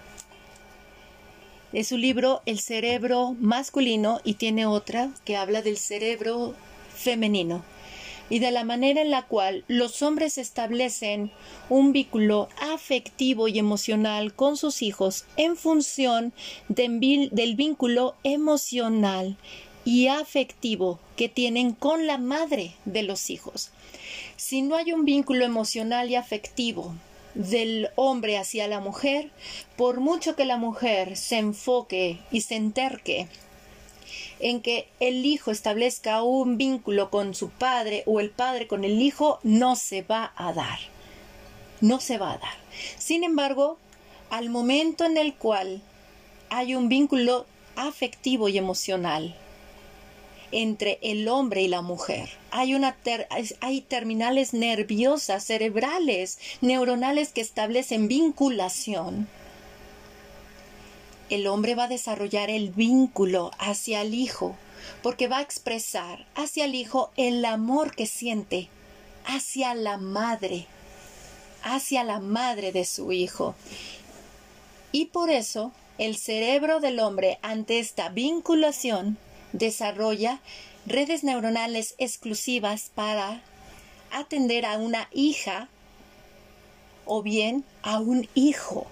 de su libro El cerebro masculino y tiene otra que habla del cerebro femenino y de la manera en la cual los hombres establecen un vínculo afectivo y emocional con sus hijos en función del vínculo emocional y afectivo que tienen con la madre de los hijos. Si no hay un vínculo emocional y afectivo del hombre hacia la mujer, por mucho que la mujer se enfoque y se enterque en que el hijo establezca un vínculo con su padre o el padre con el hijo, no se va a dar. No se va a dar. Sin embargo, al momento en el cual hay un vínculo afectivo y emocional entre el hombre y la mujer. Hay, una hay terminales nerviosas, cerebrales, neuronales que establecen vinculación. El hombre va a desarrollar el vínculo hacia el hijo, porque va a expresar hacia el hijo el amor que siente hacia la madre, hacia la madre de su hijo. Y por eso el cerebro del hombre ante esta vinculación desarrolla redes neuronales exclusivas para atender a una hija o bien a un hijo.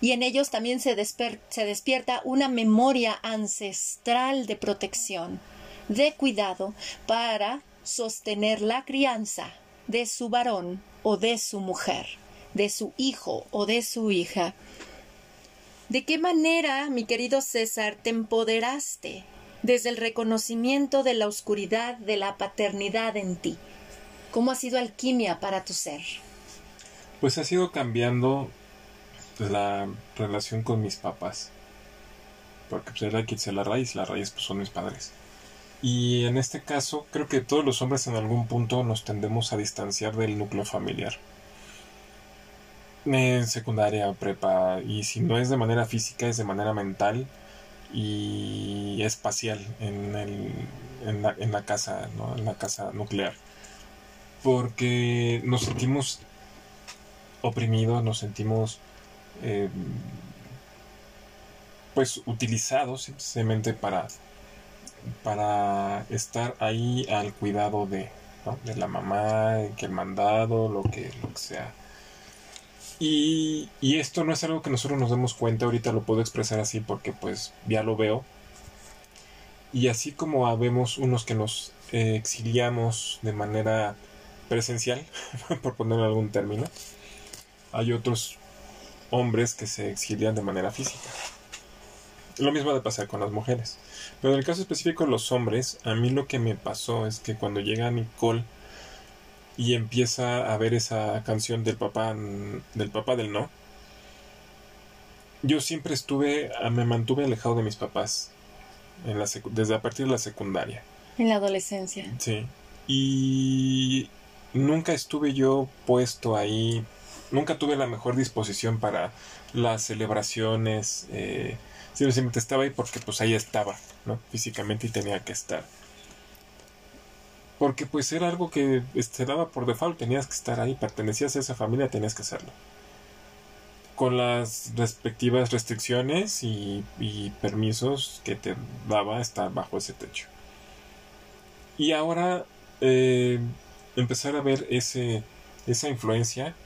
Y en ellos también se, despierta una memoria ancestral de protección, de cuidado, para sostener la crianza de su varón o de su mujer, de su hijo o de su hija. ¿De qué manera, mi querido César, te empoderaste desde el reconocimiento de la oscuridad de la paternidad en ti? ¿Cómo ha sido alquimia para tu ser? Pues ha sido cambiando la relación con mis papás. Porque pues era quien la raíz, la raíz pues son mis padres. Y en este caso creo que todos los hombres en algún punto nos tendemos a distanciar del núcleo familiar. En secundaria prepa, y si no es de manera física, es de manera mental y espacial en, el, en, la, en la casa, ¿no? en la casa nuclear. Porque nos sentimos oprimidos, nos sentimos eh, pues utilizados simplemente para para estar ahí al cuidado de, de la mamá, que el mandado, lo que, lo que sea. Y, esto no es algo que nosotros nos demos cuenta, ahorita lo puedo expresar así porque pues ya lo veo. Y así como habemos unos que nos eh, exiliamos de manera presencial, [laughs] por ponerlo algún término, hay otros hombres que se exilian de manera física. Lo mismo de pasar con las mujeres. Pero en el caso específico de los hombres, a mí lo que me pasó es que cuando llega Nicole y empieza a ver esa canción del papá del papá del no, yo siempre estuve, me mantuve alejado de mis papás en la desde a partir de la secundaria. En la adolescencia. Sí. Y nunca estuve yo puesto ahí, nunca tuve la mejor disposición para las celebraciones. Eh, simplemente estaba ahí porque pues ahí estaba, ¿no? Físicamente y tenía que estar. Porque pues era algo que se daba por default, tenías que estar ahí, pertenecías a esa familia, tenías que hacerlo. Con las respectivas restricciones y, permisos que te daba estar bajo ese techo. Y ahora eh, empezar a ver ese, esa influencia,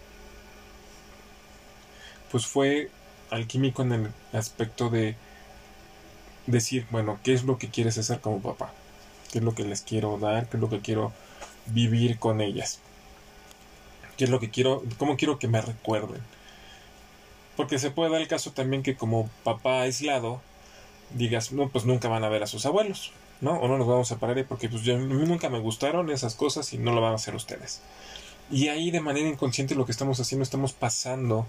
pues fue alquímico en el aspecto de decir, bueno, ¿qué es lo que quieres hacer como papá? ¿Qué es lo que les quiero dar? ¿Qué es lo que quiero vivir con ellas? ¿Qué es lo que quiero, cómo quiero que me recuerden? Porque se puede dar el caso también que como papá aislado digas, no, pues nunca van a ver a sus abuelos, ¿no? O no nos vamos a parar ahí porque pues yo, a mí nunca me gustaron esas cosas y no lo van a hacer ustedes. Y ahí de manera inconsciente lo que estamos haciendo, estamos pasando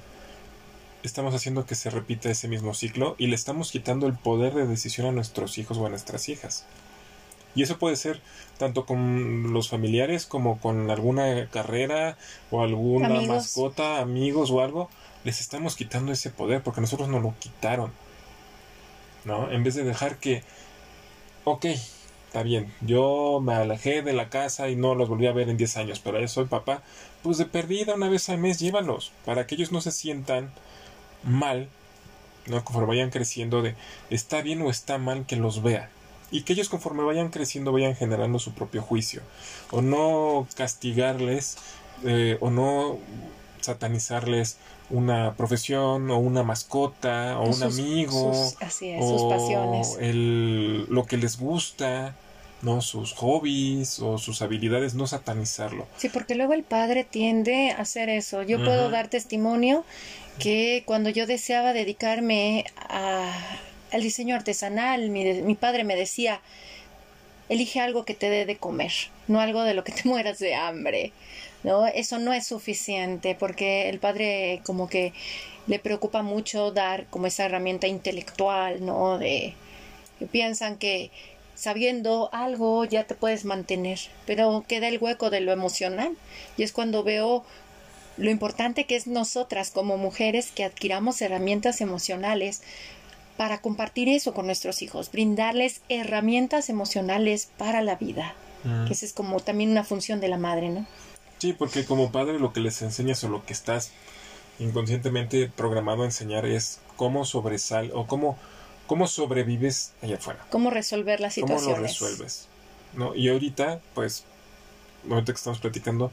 estamos haciendo que se repita ese mismo ciclo y le estamos quitando el poder de decisión a nuestros hijos o a nuestras hijas. Y eso puede ser tanto con los familiares como con alguna carrera o alguna mascota, amigos o algo. Les estamos quitando ese poder porque nosotros nos lo quitaron. ¿No? En vez de dejar que, ok, está bien, yo me alejé de la casa y no los volví a ver en 10 años, pero ya soy papá, pues de perdida una vez al mes llévalos para que ellos no se sientan mal, ¿no? conforme vayan creciendo, de está bien o está mal que los vea. Y que ellos conforme vayan creciendo vayan generando su propio juicio. O no castigarles eh, o no satanizarles una profesión o una mascota o, un amigo así es, sus pasiones. El, lo que les gusta no sus hobbies o sus habilidades no satanizarlo sí porque luego el padre tiende a hacer eso yo puedo dar testimonio que cuando yo deseaba dedicarme al diseño artesanal, mi, padre me decía, elige algo que te dé de comer, no algo de lo que te [laughs] mueras de hambre. ¿no? Eso no es suficiente porque el padre como que le preocupa mucho dar como esa herramienta intelectual, ¿no? De piensan que sabiendo algo ya te puedes mantener, pero queda el hueco de lo emocional y es cuando veo lo importante que es nosotras como mujeres que adquiramos herramientas emocionales para compartir eso con nuestros hijos, brindarles herramientas emocionales para la vida, mm. que esa es como también una función de la madre, ¿no? Sí, porque como padre lo que les enseñas o lo que estás inconscientemente programado a enseñar es cómo sobresal o cómo cómo sobrevives allá afuera. Cómo resolver las situaciones. Cómo lo resuelves. ¿no? Y ahorita, pues, momento que estamos platicando,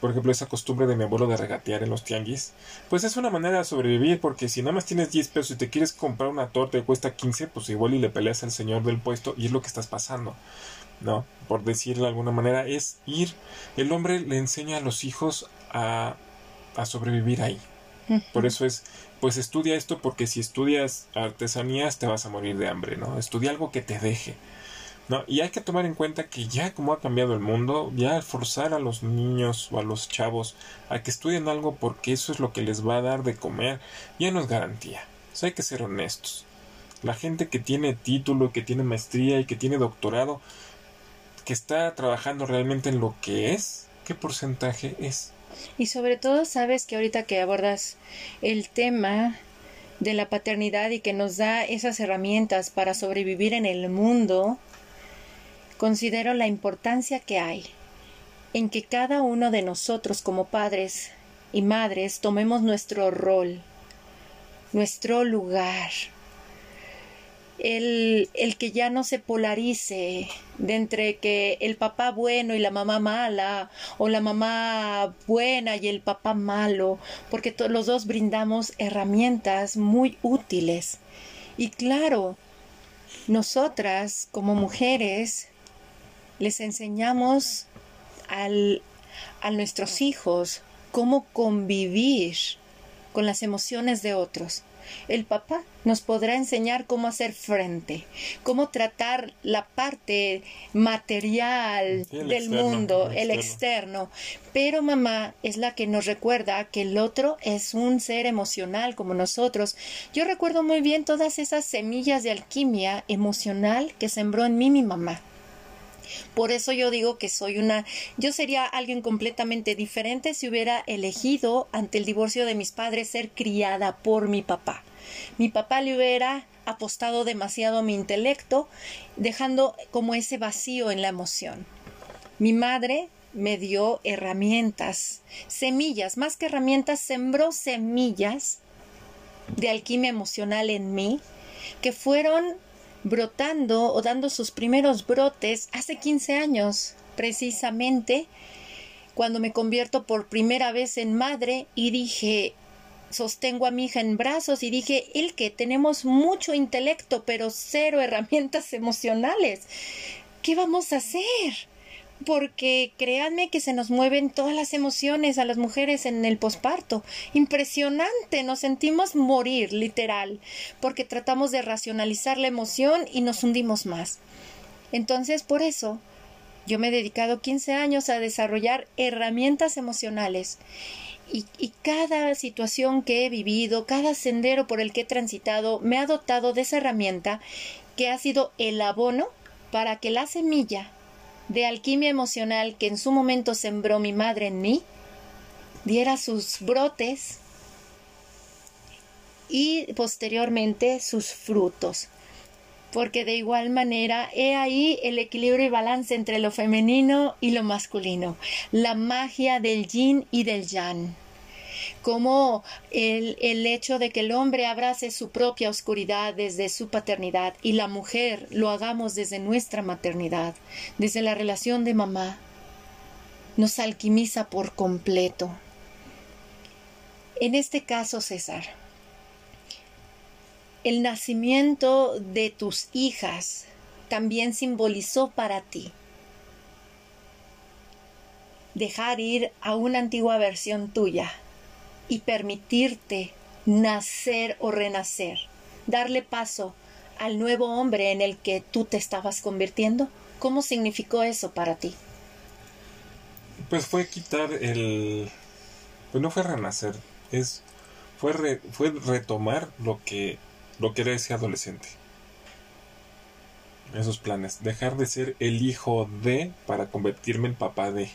por ejemplo, esa costumbre de mi abuelo de regatear en los tianguis, pues es una manera de sobrevivir, porque si nada más tienes 10 pesos y te quieres comprar una torta que cuesta 15, pues igual y le peleas al señor del puesto y es lo que estás pasando. ¿No? Por decirlo de alguna manera, es ir. El hombre le enseña a los hijos a, a sobrevivir ahí. Por eso es pues estudia esto porque si estudias artesanías te vas a morir de hambre, ¿no? Estudia algo que te deje. ¿No? Y hay que tomar en cuenta que ya como ha cambiado el mundo, ya forzar a los niños o a los chavos a que estudien algo porque eso es lo que les va a dar de comer, ya no es garantía. Hay que ser honestos. La gente que tiene título, que tiene maestría y que tiene doctorado, que está trabajando realmente en lo que es, ¿qué porcentaje es? Y sobre todo sabes que ahorita que abordas el tema de la paternidad y que nos da esas herramientas para sobrevivir en el mundo, considero la importancia que hay en que cada uno de nosotros como padres y madres tomemos nuestro rol, nuestro lugar, el, el, que ya no se polarice de entre que el papá bueno y la mamá mala o la mamá buena y el papá malo, porque los dos brindamos herramientas muy útiles. Y claro, nosotras como mujeres les enseñamos al, a nuestros hijos cómo convivir con las emociones de otros el papá nos podrá enseñar cómo hacer frente, cómo tratar la parte material del mundo, el, externo. Pero mamá es la que nos recuerda que el otro es un ser emocional como nosotros. Yo recuerdo muy bien todas esas semillas de alquimia emocional que sembró en mí mi mamá. Por eso yo digo que soy una, yo sería alguien completamente diferente si hubiera elegido ante el divorcio de mis padres ser criada por mi papá. Mi papá le hubiera apostado demasiado a mi intelecto, dejando como ese vacío en la emoción. Mi madre me dio herramientas, semillas, más que herramientas, sembró semillas de alquimia emocional en mí que fueron brotando o dando sus primeros brotes hace 15 años, precisamente cuando me convierto por primera vez en madre y dije, sostengo a mi hija en brazos y dije, el que tenemos mucho intelecto, pero cero [laughs] herramientas emocionales. ¿Qué vamos a hacer? Porque créanme que se nos mueven todas las emociones a las mujeres en el posparto. Impresionante, nos sentimos morir, literal, porque tratamos de racionalizar la emoción y nos hundimos más. Entonces, por eso, yo me he dedicado 15 años a desarrollar herramientas emocionales y, y, cada situación que he vivido, cada sendero por el que he transitado, me ha dotado de esa herramienta que ha sido el abono para que la semilla de alquimia emocional que en su momento sembró mi madre en mí, diera sus brotes y posteriormente sus frutos. Porque de igual manera he ahí el equilibrio y balance entre lo femenino y lo masculino, la magia del yin y del yang como el, el hecho de que el hombre abrace su propia oscuridad desde su paternidad y la mujer lo hagamos desde nuestra maternidad, desde la relación de mamá, nos alquimiza por completo. En este caso, César, el nacimiento de tus hijas también simbolizó para ti dejar ir a una antigua versión tuya y permitirte nacer o renacer, darle paso al nuevo hombre en el que tú te estabas convirtiendo? ¿Cómo significó eso para ti? Pues fue quitar el... Pues no fue renacer, es... Fue, fue retomar lo que, lo que era ese adolescente. esos planes. Dejar de ser el hijo de para convertirme en papá de,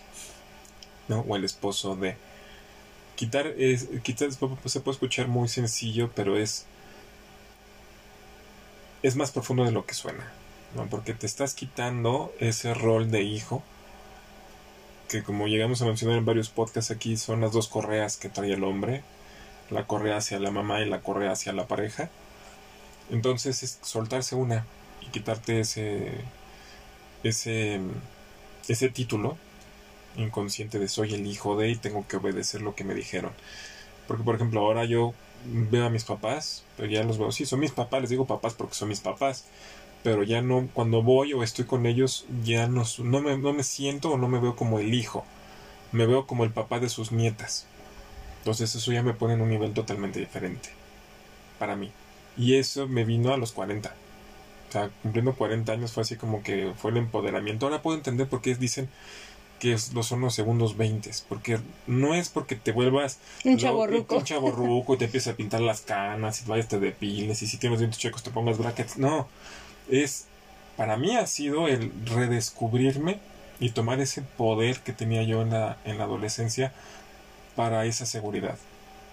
¿no? O el esposo de. Quitar es, quitar se puede escuchar muy sencillo, pero es es más profundo de lo que suena, ¿no? Porque te estás quitando ese rol de hijo que como llegamos a mencionar en varios podcasts aquí son las dos correas que trae el hombre, la correa hacia la mamá y la correa hacia la pareja. Entonces es soltarse una y quitarte ese ese ese título inconsciente de soy el hijo de y tengo que obedecer lo que me dijeron. Porque por ejemplo, ahora yo veo a mis papás, pero ya los veo, sí, son mis papás, les digo papás porque son mis papás, pero ya no, cuando voy o estoy con ellos, ya no, no, me, no me siento o no me veo como el hijo, me veo como el papá de sus nietas. Entonces eso ya me pone en un nivel totalmente diferente para mí. Y eso me vino a los 40. O sea, cumpliendo 40 años fue así como que fue el empoderamiento. Ahora puedo entender por qué dicen que son los segundos 20, porque no es porque te vuelvas un chaborruco, un chaborruco y te empieces a pintar las canas y vayas te depiles y si tienes dientes checos te pongas brackets, no, es para mí ha sido el redescubrirme y tomar ese poder que tenía yo en la, en la adolescencia para esa seguridad.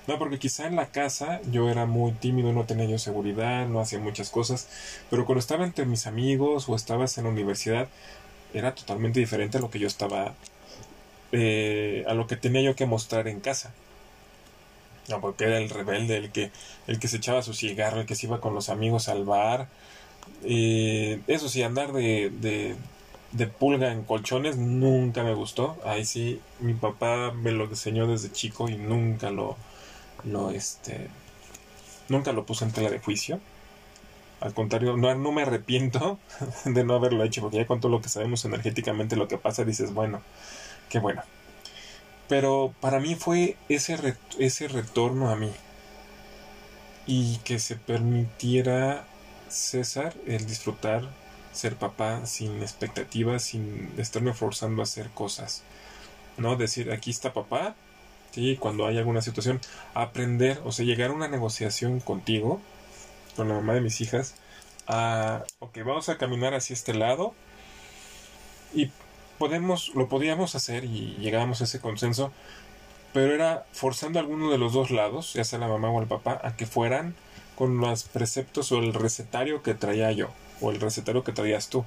No, porque quizá en la casa yo era muy tímido, no tenía yo seguridad, no hacía muchas cosas, pero cuando estaba entre mis amigos o estabas en la universidad, era totalmente diferente a lo que yo estaba, eh, a lo que tenía yo que mostrar en casa. No, porque era el rebelde, el que, el que se echaba su cigarro, el que se iba con los amigos al bar. Eh, eso sí, andar de, de, pulga en colchones nunca me gustó. Ahí sí, mi papá me lo enseñó desde chico y nunca lo, lo este, nunca lo puso en tela de juicio. Al contrario, no, no me arrepiento [laughs] de no haberlo hecho, porque ya con todo lo que sabemos energéticamente lo que pasa, dices, bueno, qué bueno. Pero para mí fue ese, ese retorno a mí. Y que se permitiera César el disfrutar ser papá sin expectativas, sin estarme forzando a hacer cosas. ¿No? Decir, aquí está papá, sí, cuando hay alguna situación, aprender, o sea, llegar a una negociación contigo con la mamá de mis hijas. a ok, vamos a caminar hacia este lado. Y podemos, lo podíamos hacer y llegábamos a ese consenso. Pero era forzando a alguno de los dos lados, ya sea la mamá o el papá, a que fueran con los preceptos o el recetario que traía yo, o el recetario que traías tú.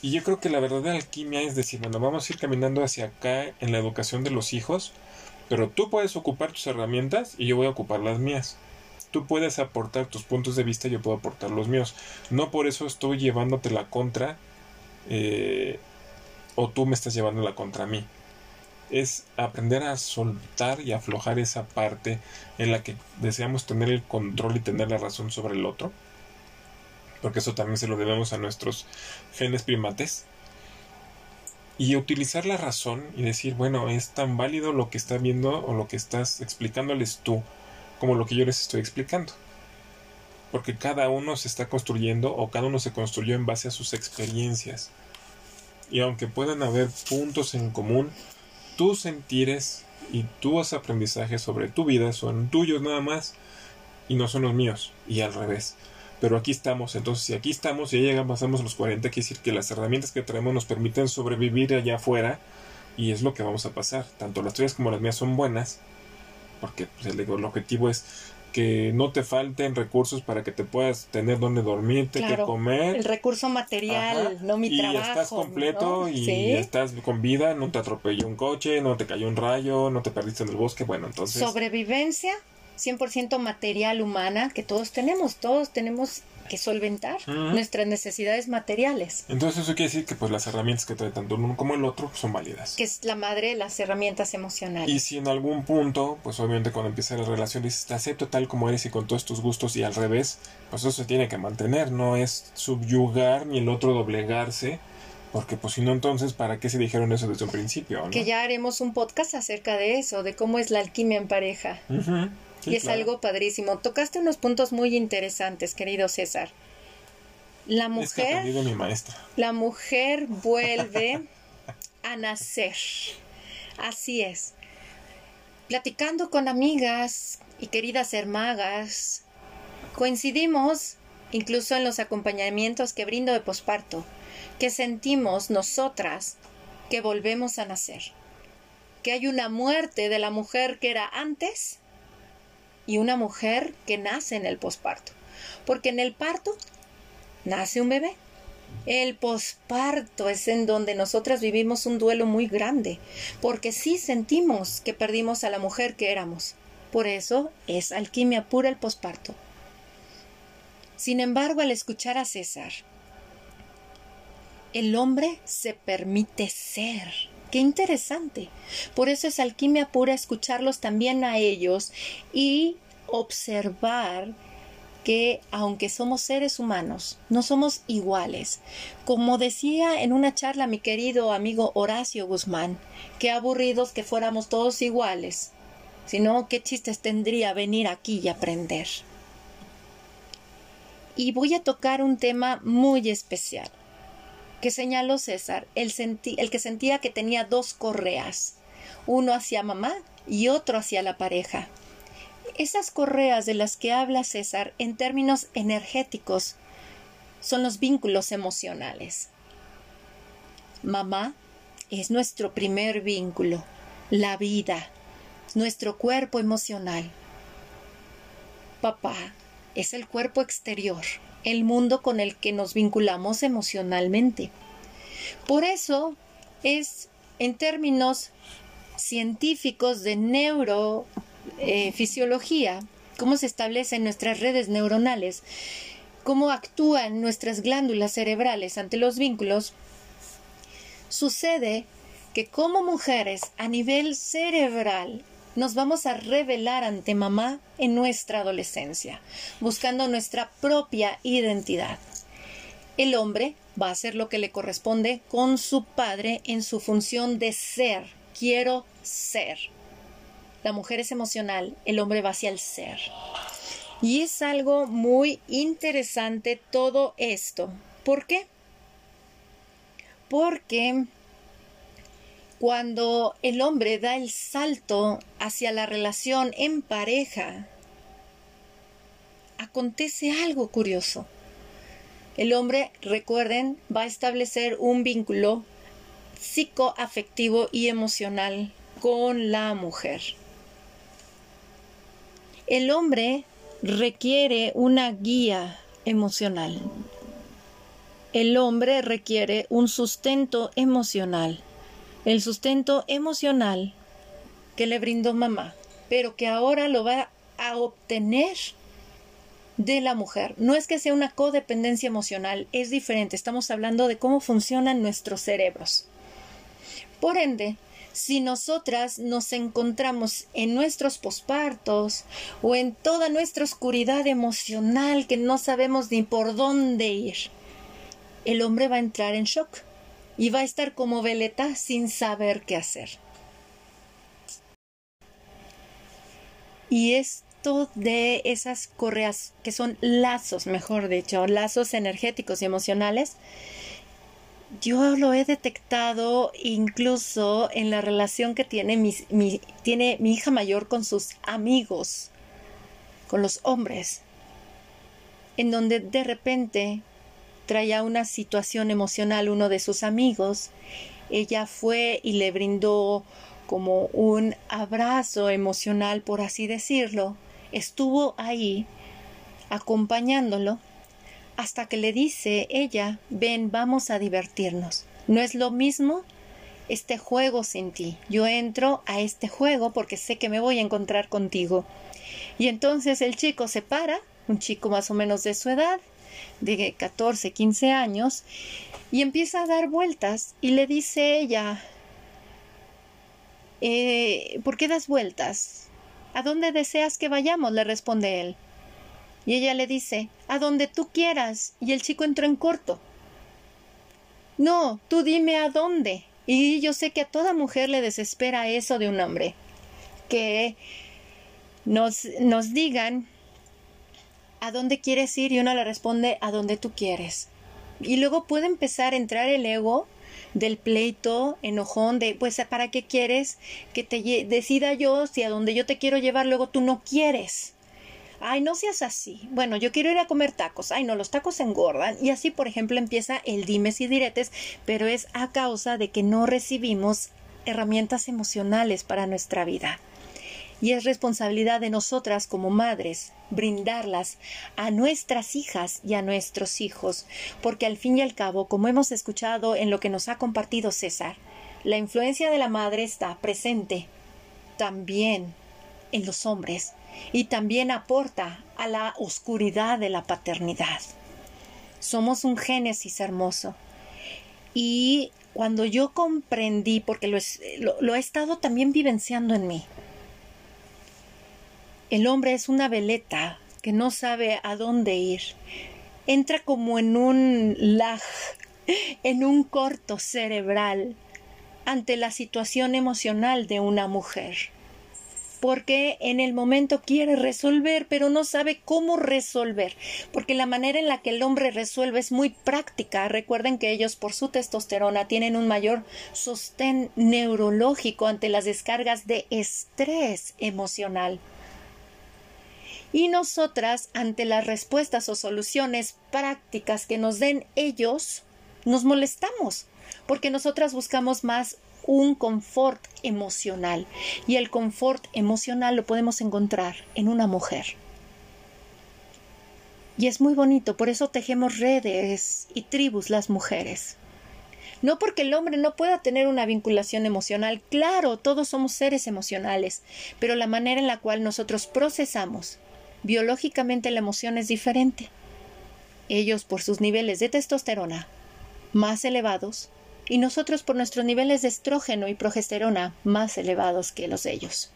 Y yo creo que la verdadera alquimia es decir, bueno, vamos a ir caminando hacia acá en la educación de los hijos, pero tú puedes ocupar tus herramientas y yo voy a ocupar las mías tú puedes aportar tus puntos de vista, yo puedo aportar los míos. No por eso estoy llevándote la contra eh, o tú me estás llevando la contra a mí. Es aprender a soltar y aflojar esa parte en la que deseamos tener el control y tener la razón sobre el otro. Porque eso también se lo debemos a nuestros genes primates. Y utilizar la razón y decir, bueno, es tan válido lo que está viendo o lo que estás explicándoles tú como lo que yo les estoy explicando. Porque cada uno se está construyendo o cada uno se construyó en base a sus experiencias. Y aunque puedan haber puntos en común, tus sentires y tus aprendizajes sobre tu vida son tuyos nada más y no son los míos. Y al revés. Pero aquí estamos, entonces si aquí estamos y ya llegamos, pasamos los 40, quiere decir que las herramientas que traemos nos permiten sobrevivir allá afuera y es lo que vamos a pasar. Tanto las tuyas como las mías son buenas, porque pues, el, objetivo es que no te falten recursos para que te puedas tener donde dormirte, que comer. El recurso material, no mi trabajo. Y estás completo y estás con vida, no te atropelló un coche, no te cayó un rayo, no te perdiste en el bosque, bueno, entonces... Sobrevivencia 100% material humana que todos tenemos, todos tenemos que solventar nuestras necesidades materiales. Entonces eso quiere decir que pues las herramientas que trae tanto uno como el otro son válidas. Que es la madre de las herramientas emocionales. Y si en algún punto, pues obviamente cuando empieza la relación dices, te acepto tal como eres y con todos tus gustos y al revés, pues eso se tiene que mantener, no es subyugar ni el otro doblegarse. Porque pues si no entonces, ¿para qué se dijeron eso desde un principio? Que ya haremos un podcast acerca de eso, de cómo es la alquimia en pareja y es algo padrísimo. Tocaste unos puntos muy interesantes, querido César. La mujer, mi maestra. la mujer vuelve [laughs] a nacer. Así es. Platicando con amigas y queridas hermagas, coincidimos incluso en los acompañamientos que brindo de posparto, que sentimos nosotras que volvemos a nacer, que hay una muerte de la mujer que era antes y una mujer que nace en el posparto, porque en el parto nace un bebé. El posparto es en donde nosotras vivimos un duelo muy grande, porque sí sentimos que perdimos a la mujer que éramos. Por eso es alquimia pura el posparto. Sin embargo, al escuchar a César, el hombre se permite ser. Qué interesante. Por eso es alquimia pura escucharlos también a ellos y observar que aunque somos seres humanos, no somos iguales. Como decía en una charla mi querido amigo Horacio Guzmán, qué aburridos que fuéramos todos iguales. Si no, qué chistes tendría venir aquí y aprender. Y voy a tocar un tema muy especial que señaló César, el, el que sentía que tenía dos correas, uno hacia mamá y otro hacia la pareja. Esas correas de las que habla César en términos energéticos son los vínculos emocionales. Mamá es nuestro primer vínculo, la vida, nuestro cuerpo emocional. Papá es el cuerpo exterior, el mundo con el que nos vinculamos emocionalmente. Por eso es en términos científicos de neuro eh, cómo se establecen nuestras redes neuronales, cómo actúan nuestras glándulas cerebrales ante los vínculos, sucede que como mujeres a nivel cerebral nos vamos a revelar ante mamá en nuestra adolescencia, buscando nuestra propia identidad. El hombre va a hacer lo que le corresponde con su padre en su función de ser. Quiero ser. La mujer es emocional, el hombre va hacia el ser. Y es algo muy interesante todo esto. ¿Por qué? Porque cuando el hombre da el salto hacia la relación en pareja, acontece algo curioso. El hombre, recuerden, va a establecer un vínculo psicoafectivo y emocional con la mujer. El hombre requiere una guía emocional. El hombre requiere un sustento emocional. El sustento emocional que le brindó mamá, pero que ahora lo va a obtener de la mujer. No es que sea una codependencia emocional, es diferente. Estamos hablando de cómo funcionan nuestros cerebros. Por ende, si nosotras nos encontramos en nuestros pospartos o en toda nuestra oscuridad emocional que no sabemos ni por dónde ir, el hombre va a entrar en shock y va a estar como veleta sin saber qué hacer. Y esto de esas correas, que son lazos, mejor dicho, lazos energéticos y emocionales, yo lo he detectado incluso en la relación que tiene mi, tiene mi hija mayor con sus amigos, con los hombres, en donde de repente traía una situación emocional uno de sus amigos, ella fue y le brindó como un abrazo emocional, por así decirlo, estuvo ahí acompañándolo hasta que le dice ella, ven, vamos a divertirnos. No es lo mismo este juego sin ti. Yo entro a este juego porque sé que me voy a encontrar contigo. Y entonces el chico se para, un chico más o menos de su edad, de 14, 15 años, y empieza a dar vueltas y le dice ella, eh, ¿por qué das vueltas? ¿A dónde deseas que vayamos? le responde él. Y ella le dice, a donde tú quieras. Y el chico entró en corto. No, tú dime a dónde. Y yo sé que a toda mujer le desespera eso de un hombre. Que nos, nos digan a dónde quieres ir y uno le responde a donde tú quieres. Y luego puede empezar a entrar el ego del pleito, enojón, de pues para qué quieres que te decida yo si a donde yo te quiero llevar luego tú no quieres Ay, no seas así. Bueno, yo quiero ir a comer tacos. Ay, no, los tacos engordan. Y así, por ejemplo, empieza el dimes y diretes, pero es a causa de que no recibimos herramientas emocionales para nuestra vida. Y es responsabilidad de nosotras como madres brindarlas a nuestras hijas y a nuestros hijos, porque al fin y al cabo, como hemos escuchado en lo que nos ha compartido César, la influencia de la madre está presente también en los hombres y también aporta a la oscuridad de la paternidad. Somos un génesis hermoso. Y cuando yo comprendí, porque lo, he estado también vivenciando en mí, el hombre es una veleta que no sabe a dónde ir. Entra como en un lag, [laughs] en un corto cerebral ante la situación emocional de una mujer porque en el momento quiere resolver, pero no sabe cómo resolver, porque la manera en la que el hombre resuelve es muy práctica. Recuerden que ellos por su testosterona tienen un mayor sostén neurológico ante las descargas de estrés emocional. Y nosotras, ante las respuestas o soluciones prácticas que nos den ellos, nos molestamos, porque nosotras buscamos más un confort emocional y el confort emocional lo podemos encontrar en una mujer. Y es muy bonito, por eso tejemos redes y tribus las mujeres. No porque el hombre no pueda tener una vinculación emocional, claro, todos somos seres emocionales, pero la manera en la cual nosotros procesamos biológicamente la emoción es diferente. Ellos, por sus niveles de testosterona más elevados, y nosotros por nuestros niveles de estrógeno y progesterona más elevados que los de ellos.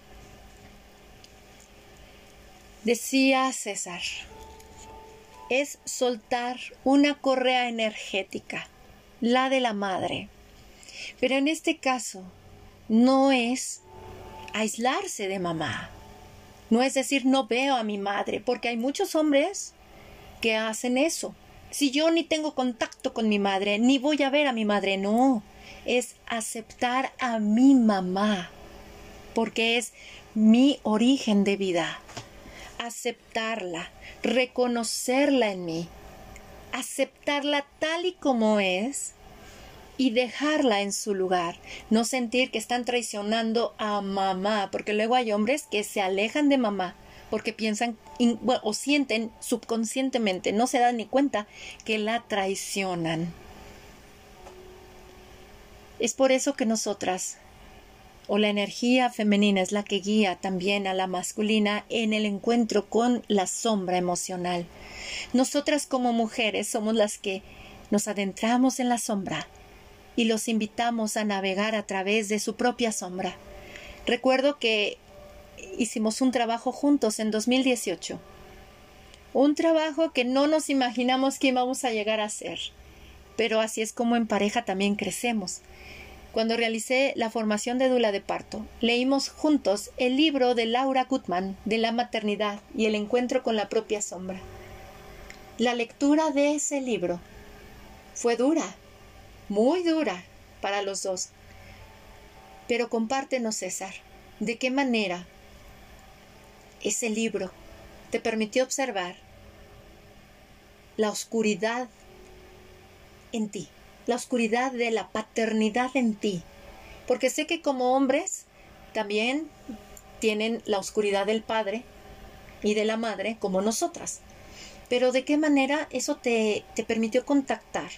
Decía César, es soltar una correa energética, la de la madre. Pero en este caso, no es aislarse de mamá. No es decir, no veo a mi madre, porque hay muchos hombres que hacen eso. Si yo ni tengo contacto con mi madre, ni voy a ver a mi madre, no, es aceptar a mi mamá, porque es mi origen de vida, aceptarla, reconocerla en mí, aceptarla tal y como es y dejarla en su lugar, no sentir que están traicionando a mamá, porque luego hay hombres que se alejan de mamá porque piensan o sienten subconscientemente, no se dan ni cuenta que la traicionan. Es por eso que nosotras, o la energía femenina es la que guía también a la masculina en el encuentro con la sombra emocional. Nosotras como mujeres somos las que nos adentramos en la sombra y los invitamos a navegar a través de su propia sombra. Recuerdo que hicimos un trabajo juntos en 2018. Un trabajo que no nos imaginamos que íbamos a llegar a hacer. Pero así es como en pareja también crecemos. Cuando realicé la formación de Dula de Parto, leímos juntos el libro de Laura Gutman de la maternidad y el encuentro con la propia sombra. La lectura de ese libro fue dura, muy dura para los dos. Pero compártenos, César, de qué manera ese libro te permitió observar la oscuridad en ti, la oscuridad de la paternidad en ti. Porque sé que como hombres también tienen la oscuridad del padre y de la madre como nosotras. Pero de qué manera eso te, te permitió contactar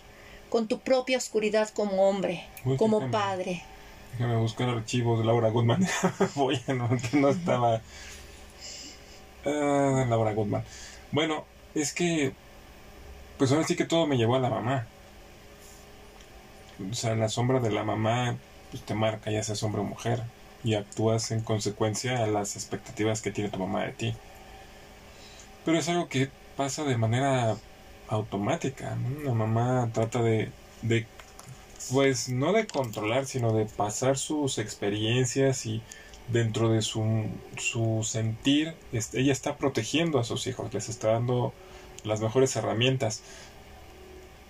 con tu propia oscuridad como hombre, como padre. Déjame buscar archivos de Laura Goodman. [laughs] Voy a no, no estaba Ah, Laura Goodman. Bueno, es que. Pues ahora sí que todo me llevó a la mamá. O sea, la sombra de la mamá pues te marca, ya seas hombre o mujer. Y actúas en consecuencia a las expectativas que tiene tu mamá de ti. Pero es algo que pasa de manera automática. La mamá trata de, de. Pues no de controlar, sino de pasar sus experiencias y dentro de su, su sentir, ella está protegiendo a sus hijos, les está dando las mejores herramientas.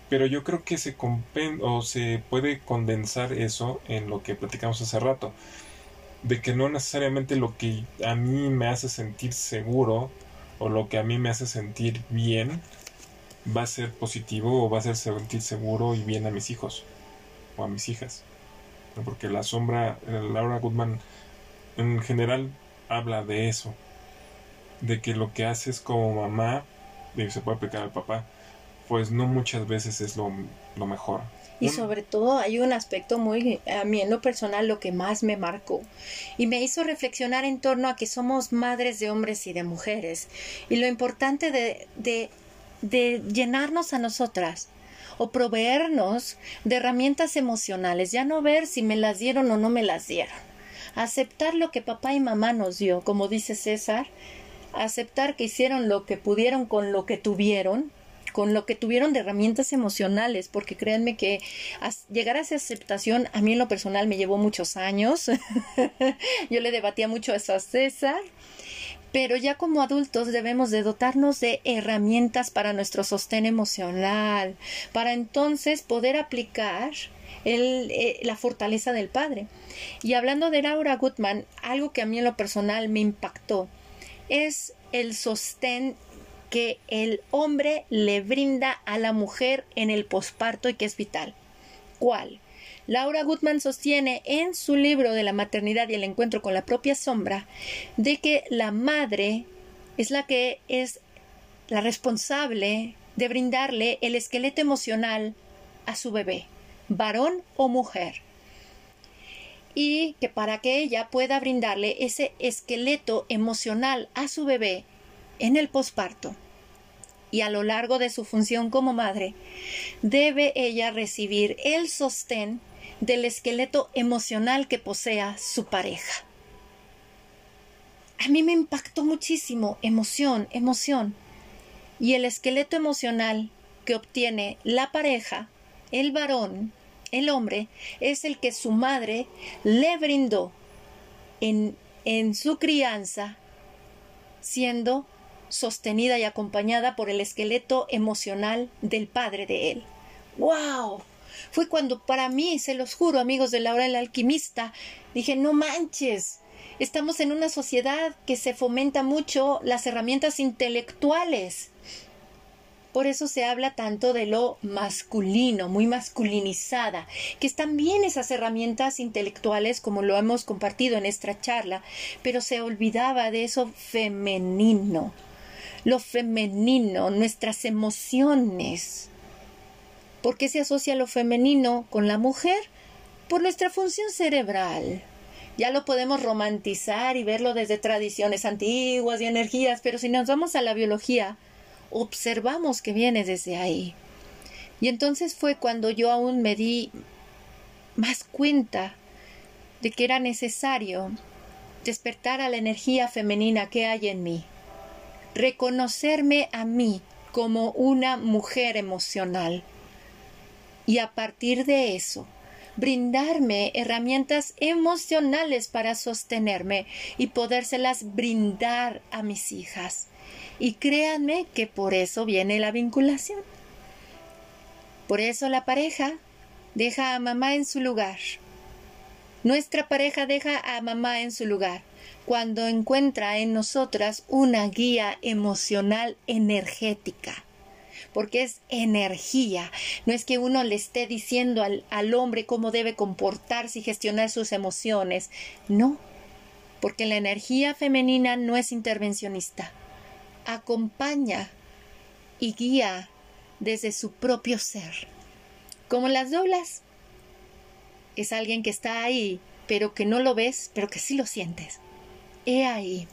Pero yo creo que se, o se puede condensar eso en lo que platicamos hace rato. De que no necesariamente lo que a mí me hace sentir seguro o lo que a mí me hace sentir bien va a ser positivo o va a hacer sentir seguro y bien a mis hijos o a mis hijas. Porque la sombra, Laura Goodman en general habla de eso, de que lo que haces como mamá, y se puede aplicar al papá, pues no muchas veces es lo, lo mejor. Y sobre todo hay un aspecto muy, a mí en lo personal, lo que más me marcó y me hizo reflexionar en torno a que somos madres de hombres y de mujeres y lo importante de, de, de llenarnos a nosotras o proveernos de herramientas emocionales, ya no ver si me las dieron o no me las dieron. Aceptar lo que papá y mamá nos dio, como dice César, aceptar que hicieron lo que pudieron con lo que tuvieron con lo que tuvieron de herramientas emocionales, porque créanme que llegar a esa aceptación a mí en lo personal me llevó muchos años. [laughs] Yo le debatía mucho eso a César. Pero ya como adultos debemos de dotarnos de herramientas para nuestro sostén emocional, para entonces poder aplicar eh, la fortaleza del Padre. Y hablando de Laura Goodman, algo que a mí en lo personal me impactó es el sostén que el hombre le brinda a la mujer en el posparto y que es vital. ¿Cuál? Laura Goodman sostiene en su libro de la maternidad y el encuentro con la propia sombra de que la madre es la que es la responsable de brindarle el esqueleto emocional a su bebé, varón o mujer. Y que para que ella pueda brindarle ese esqueleto emocional a su bebé, en el posparto y a lo largo de su función como madre, debe ella recibir el sostén del esqueleto emocional que posea su pareja. A mí me impactó muchísimo emoción, emoción. Y el esqueleto emocional que obtiene la pareja, el varón, el hombre, es el que su madre le brindó en, en su crianza, siendo sostenida y acompañada por el esqueleto emocional del padre de él. ¡Wow! Fue cuando para mí, se los juro, amigos de la hora del alquimista, dije, no manches, estamos en una sociedad que se fomenta mucho las herramientas intelectuales. Por eso se habla tanto de lo masculino, muy masculinizada, que están bien esas herramientas intelectuales como lo hemos compartido en esta charla, pero se olvidaba de eso femenino lo femenino, nuestras emociones. ¿Por qué se asocia lo femenino con la mujer? Por nuestra función cerebral. Ya lo podemos romantizar y verlo desde tradiciones antiguas y energías, pero si nos vamos a la biología, observamos que viene desde ahí. Y entonces fue cuando yo aún me di más cuenta de que era necesario despertar a la energía femenina que hay en mí reconocerme a mí como una mujer emocional y a partir de eso brindarme herramientas emocionales para sostenerme y podérselas brindar a mis hijas. Y créanme que por eso viene la vinculación. Por eso la pareja deja a mamá en su lugar. Nuestra pareja deja a mamá en su lugar cuando encuentra en nosotras una guía emocional energética porque es energía. No es que uno le esté diciendo al, al, hombre cómo debe comportarse y gestionar sus emociones. No, porque la energía femenina no es intervencionista. Acompaña y guía desde su propio ser. Como las doblas. Es alguien que está ahí, pero que no lo ves, pero que sí lo sientes. He ahí,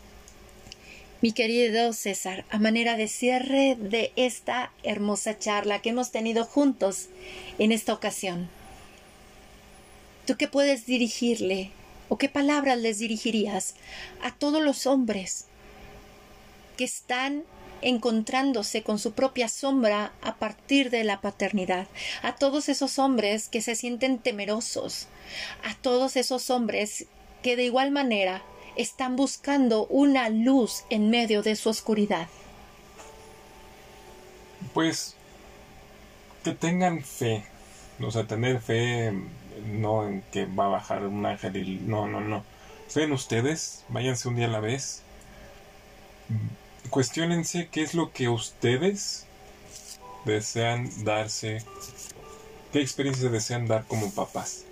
mi querido César, a manera de cierre de esta hermosa charla que hemos tenido juntos en esta ocasión. ¿Tú qué puedes dirigirle o qué palabras les dirigirías a todos los hombres que están encontrándose con su propia sombra a partir de la paternidad, a todos esos hombres que se sienten temerosos, a todos esos hombres que de igual manera están buscando una luz en medio de su oscuridad? Pues que tengan fe, o sea, tener fe no en que va a bajar un ángel y no, no, no. Fe en ustedes, váyanse un día a la vez, cuestionense qué es lo que ustedes desean darse, qué experiencias desean dar como papás.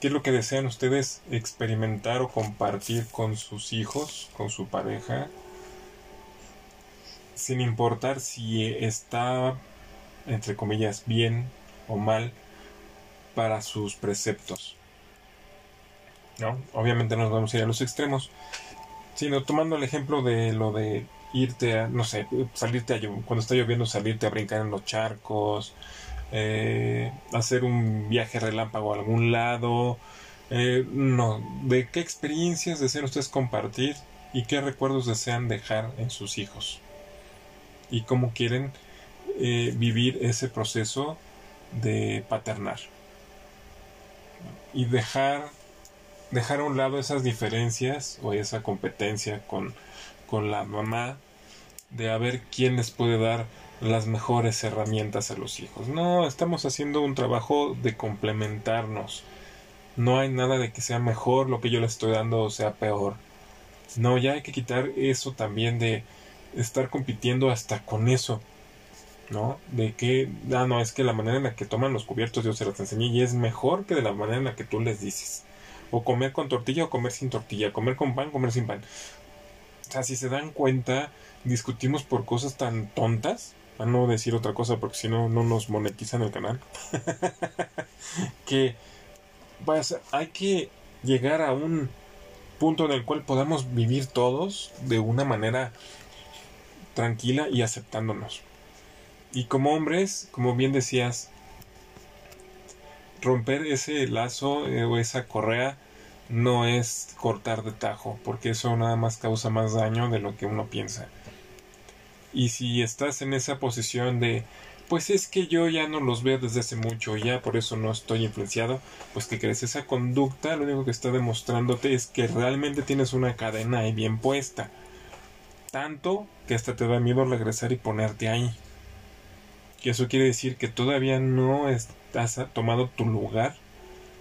¿Qué es lo que desean ustedes experimentar o compartir con sus hijos, con su pareja? Sin importar si está, entre comillas, bien o mal para sus preceptos. ¿No? Obviamente no nos vamos a ir a los extremos, sino tomando el ejemplo de lo de irte a, no sé, salirte a, cuando está lloviendo, salirte a brincar en los charcos, eh, hacer un viaje relámpago a algún lado. Eh, no, ¿de qué experiencias desean ustedes compartir y qué recuerdos desean dejar en sus hijos? Y cómo quieren eh, vivir ese proceso de paternar. Y dejar, dejar a un lado esas diferencias o esa competencia con, con la mamá de a ver quién les puede dar las mejores herramientas a los hijos. No, estamos haciendo un trabajo de complementarnos. No hay nada de que sea mejor lo que yo le estoy dando o sea peor. No, ya hay que quitar eso también de estar compitiendo hasta con eso. ¿No? De que, ah, no, es que la manera en la que toman los cubiertos yo se los enseñé y es mejor que de la manera en la que tú les dices. O comer con tortilla o comer sin tortilla, comer con pan, comer sin pan. O sea, si se dan cuenta, discutimos por cosas tan tontas a no decir otra cosa porque si no, no nos monetizan el canal, [laughs] que pues, hay que llegar a un punto en el cual podamos vivir todos de una manera tranquila y aceptándonos. Y como hombres, como bien decías, romper ese lazo eh, o esa correa no es cortar de tajo, porque eso nada más causa más daño de lo que uno piensa. Y si estás en esa posición de, pues es que yo ya no los veo desde hace mucho, ya por eso no estoy influenciado, pues que crees esa conducta, lo único que está demostrándote es que realmente tienes una cadena ahí bien puesta. Tanto que hasta te da miedo regresar y ponerte ahí. Que eso quiere decir que todavía no has tomado tu lugar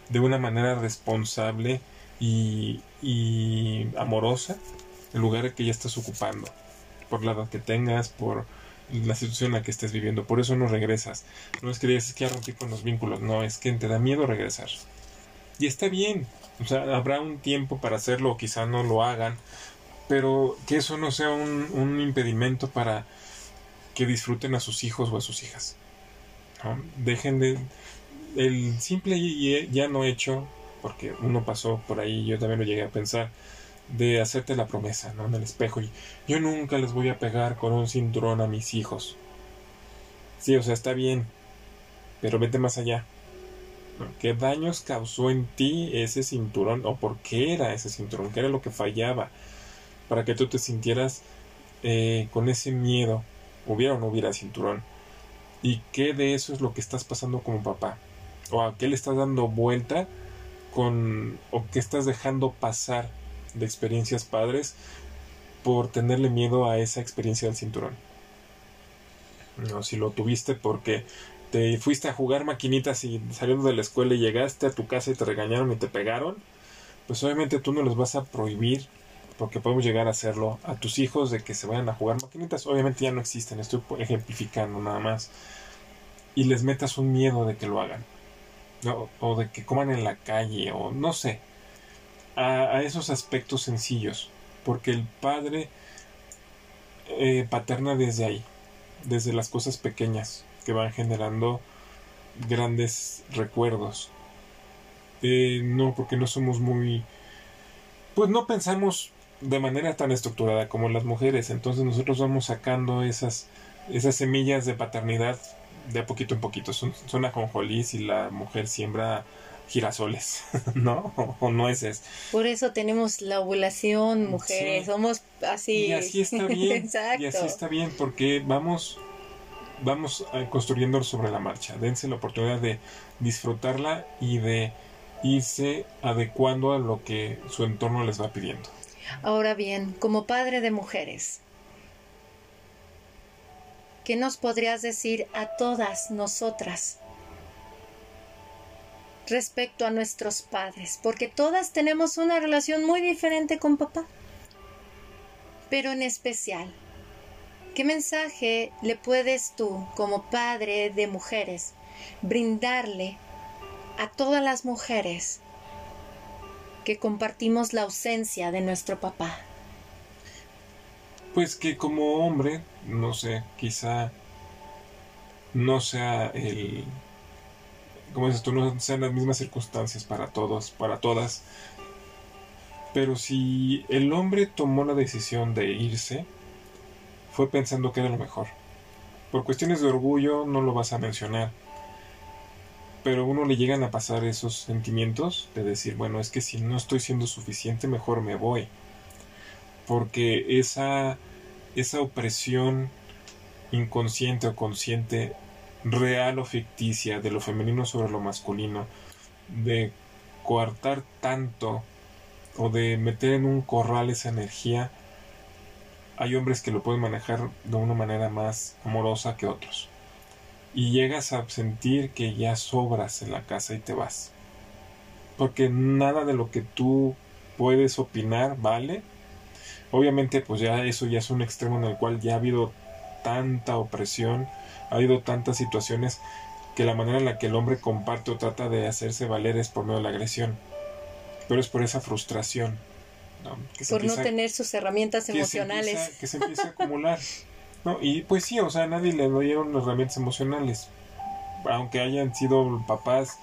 de una manera responsable y, y amorosa, el lugar que ya estás ocupando por la edad que tengas, por la situación en la que estés viviendo. Por eso no regresas. No es que digas, es que ya rompí con los vínculos. No, es que te da miedo regresar. Y está bien. O sea, habrá un tiempo para hacerlo o quizá no lo hagan. Pero que eso no sea un, impedimento para que disfruten a sus hijos o a sus hijas. Dejen de... El simple ya no hecho, porque uno pasó por ahí, yo también lo llegué a pensar, de hacerte la promesa, ¿no? En el espejo. Y yo nunca les voy a pegar con un cinturón a mis hijos. Sí, o sea, está bien. Pero vete más allá. ¿Qué daños causó en ti ese cinturón? ¿O por qué era ese cinturón? ¿Qué era lo que fallaba? Para que tú te sintieras eh, con ese miedo. Hubiera o no hubiera cinturón. ¿Y qué de eso es lo que estás pasando como papá? ¿O a qué le estás dando vuelta con... o qué estás dejando pasar de experiencias padres por tenerle miedo a esa experiencia del cinturón. No, si lo tuviste porque te fuiste a jugar maquinitas y saliendo de la escuela y llegaste a tu casa y te regañaron y te pegaron, pues obviamente tú no les vas a prohibir, porque podemos llegar a hacerlo, a tus hijos de que se vayan a jugar maquinitas. Obviamente ya no existen, estoy ejemplificando nada más. Y les metas un miedo de que lo hagan. o de que coman en la calle, o no sé a, esos aspectos sencillos, porque el padre eh, paterna desde ahí, desde las cosas pequeñas que van generando grandes recuerdos. Eh, no, porque no somos muy... Pues no pensamos de manera tan estructurada como las mujeres, entonces nosotros vamos sacando esas, esas semillas de paternidad de a poquito en poquito. Son, son ajonjolís y la mujer siembra girasoles, [laughs] ¿no? O, nueces. Por eso tenemos la ovulación, mujeres, somos así. Y así está bien. Exacto. [laughs] Y así está bien, porque vamos, vamos eh, construyendo sobre la marcha. Dense la oportunidad de disfrutarla y de irse adecuando a lo que su entorno les va pidiendo. Ahora bien, como padre de mujeres, ¿qué nos podrías decir a todas nosotras respecto a nuestros padres, porque todas tenemos una relación muy diferente con papá. pero en especial, ¿qué mensaje le puedes tú, como padre de mujeres, brindarle a todas las mujeres que compartimos la ausencia de nuestro papá? Pues que como hombre, no sé, quizá no sea el como dices tú, no sean las mismas circunstancias para todos, para todas. Pero si el hombre tomó la decisión de irse, fue pensando que era lo mejor. Por cuestiones de orgullo no lo vas a mencionar. Pero a uno le llegan a pasar esos sentimientos de decir, bueno, es que si no estoy siendo suficiente, mejor me voy. Porque esa, esa opresión inconsciente o consciente real o ficticia de lo femenino sobre lo masculino, de coartar tanto o de meter en un corral esa energía, hay hombres que lo pueden manejar de una manera más amorosa que otros. Y llegas a sentir que ya sobras en la casa y te vas. Porque nada de lo que tú puedes opinar vale. Obviamente pues ya eso ya es un extremo en el cual ya ha habido tanta opresión, ha habido tantas situaciones que la manera en la que el hombre comparte o trata de hacerse valer es por medio de la agresión. Pero es por esa frustración. por no tener sus herramientas emocionales. que se empieza a acumular. ¿no? Y pues sí, o sea, a nadie le dieron herramientas emocionales. Aunque hayan sido papás,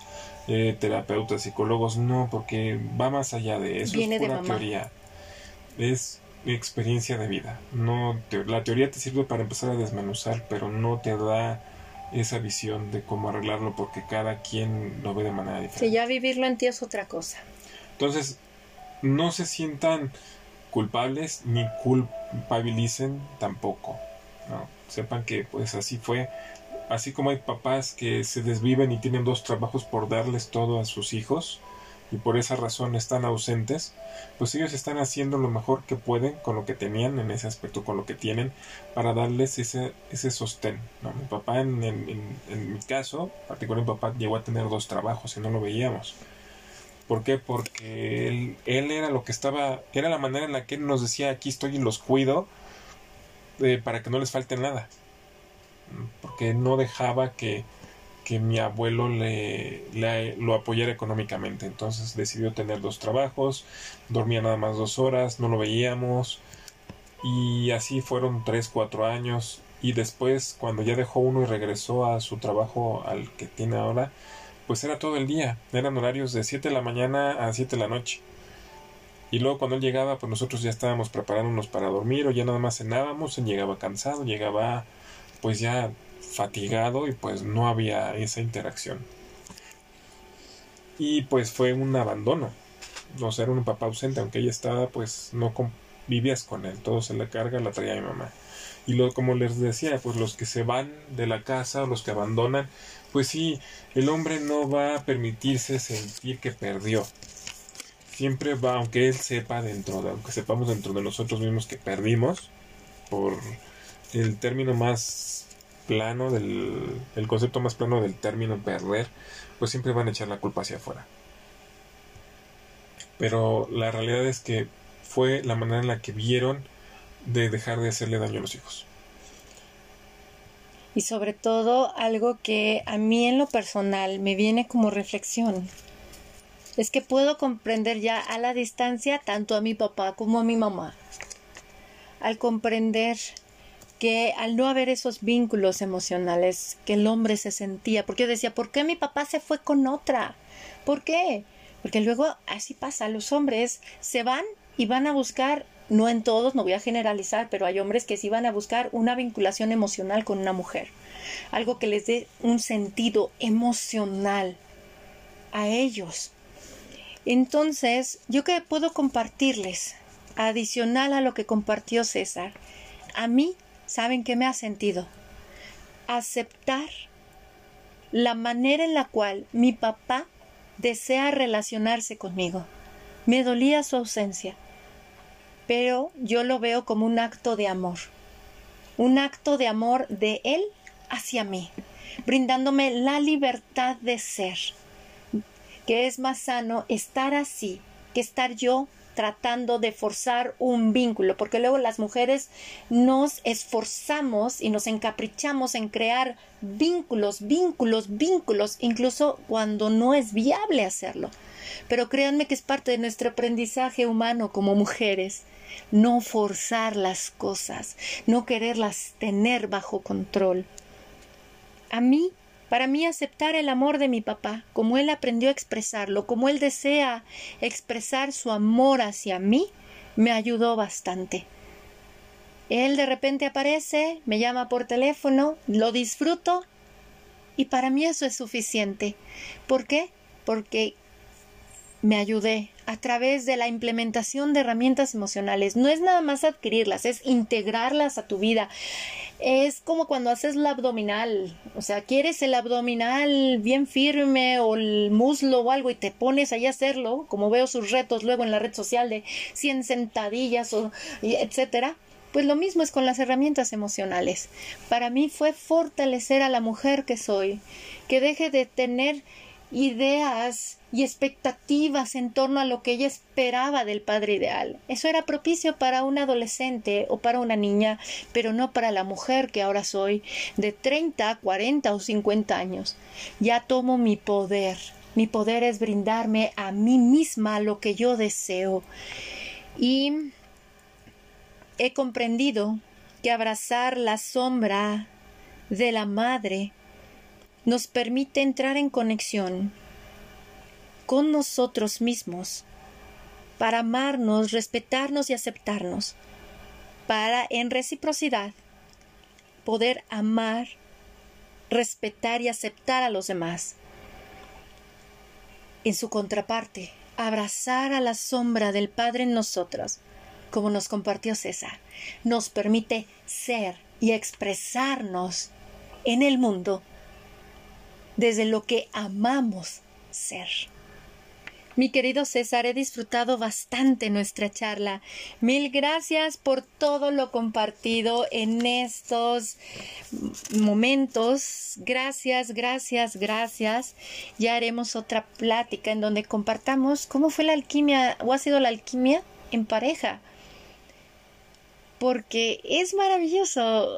eh, terapeutas, psicólogos, no, porque va más allá de eso. Viene es pura teoría. Es experiencia de vida. No la teoría te sirve para empezar a desmenuzar, pero no te da esa visión de cómo arreglarlo porque cada quien lo ve de manera diferente. Sí, ya vivirlo en ti es otra cosa. Entonces, no se sientan culpables ni culpabilicen tampoco. ¿no? Sepan que pues así fue. Así como hay papás que se desviven y tienen dos trabajos por darles todo a sus hijos, y por esa razón están ausentes, pues ellos están haciendo lo mejor que pueden con lo que tenían en ese aspecto, con lo que tienen, para darles ese, ese sostén. Mi papá, en, en, mi caso, particularmente mi papá llegó a tener dos trabajos y no lo veíamos. ¿Por qué? Porque él, él era lo que estaba, era la manera en la que él nos decía, aquí estoy y los cuido, eh, para que no les falte nada. Porque no dejaba que, que mi abuelo le, lo apoyara económicamente. Entonces decidió tener dos trabajos, dormía nada más dos horas, no lo veíamos. Y así fueron tres, cuatro años. Y después, cuando ya dejó uno y regresó a su trabajo al que tiene ahora, pues era todo el día. Eran horarios de 7 de la mañana a 7 de la noche. Y luego cuando él llegaba, pues nosotros ya estábamos preparándonos para dormir o ya nada más cenábamos, él llegaba cansado, llegaba pues ya fatigado y pues no había esa interacción. Y pues fue un abandono. O sea, era un papá ausente, aunque ella estaba, pues no vivías con él, todo se le carga, la traía mi mamá. Y lo, como les decía, pues los que se van de la casa o los que abandonan, pues sí, el hombre no va a permitirse sentir que perdió. Siempre va, aunque él sepa dentro de, aunque sepamos dentro de nosotros mismos que perdimos, por el término más plano del el concepto más plano del término perder, pues siempre van a echar la culpa hacia afuera. Pero la realidad es que fue la manera en la que vieron de dejar de hacerle daño a los hijos. Y sobre todo algo que a mí en lo personal me viene como reflexión. Es que puedo comprender ya a la distancia tanto a mi papá como a mi mamá. Al comprender que al no haber esos vínculos emocionales que el hombre se sentía, porque decía, ¿por qué mi papá se fue con otra? ¿Por qué? Porque luego así pasa, los hombres se van y van a buscar, no en todos, no voy a generalizar, pero hay hombres que sí van a buscar una vinculación emocional con una mujer, algo que les dé un sentido emocional a ellos. Entonces, yo que puedo compartirles, adicional a lo que compartió César, a mí ¿Saben qué me ha sentido? Aceptar la manera en la cual mi papá desea relacionarse conmigo. Me dolía su ausencia, pero yo lo veo como un acto de amor, un acto de amor de él hacia mí, brindándome la libertad de ser, que es más sano estar así que estar yo tratando de forzar un vínculo, porque luego las mujeres nos esforzamos y nos encaprichamos en crear vínculos, vínculos, vínculos, incluso cuando no es viable hacerlo. Pero créanme que es parte de nuestro aprendizaje humano como mujeres no forzar las cosas, no quererlas tener bajo control. A mí, para mí aceptar el amor de mi papá, como él aprendió a expresarlo, como él desea expresar su amor hacia mí, me ayudó bastante. Él de repente aparece, me llama por teléfono, lo disfruto y para mí eso es suficiente. ¿Por qué? Porque me ayudé a través de la implementación de herramientas emocionales. No es nada más adquirirlas, es integrarlas a tu vida. Es como cuando haces la abdominal, o sea, quieres el abdominal bien firme o el muslo o algo y te pones ahí a hacerlo, como veo sus retos luego en la red social de 100 sentadillas o etcétera. Pues lo mismo es con las herramientas emocionales. Para mí fue fortalecer a la mujer que soy, que deje de tener ideas y expectativas en torno a lo que ella esperaba del padre ideal. Eso era propicio para un adolescente o para una niña, pero no para la mujer que ahora soy, de 30, 40 o 50 años. Ya tomo mi poder. Mi poder es brindarme a mí misma lo que yo deseo. Y he comprendido que abrazar la sombra de la madre nos permite entrar en conexión con nosotros mismos para amarnos, respetarnos y aceptarnos, para en reciprocidad poder amar, respetar y aceptar a los demás. En su contraparte, abrazar a la sombra del Padre en nosotros, como nos compartió César, nos permite ser y expresarnos en el mundo desde lo que amamos ser. Mi querido César, he disfrutado bastante nuestra charla. Mil gracias por todo lo compartido en estos momentos. Gracias, gracias, gracias. Ya haremos otra plática en donde compartamos cómo fue la alquimia o ha sido la alquimia en pareja. Porque es maravilloso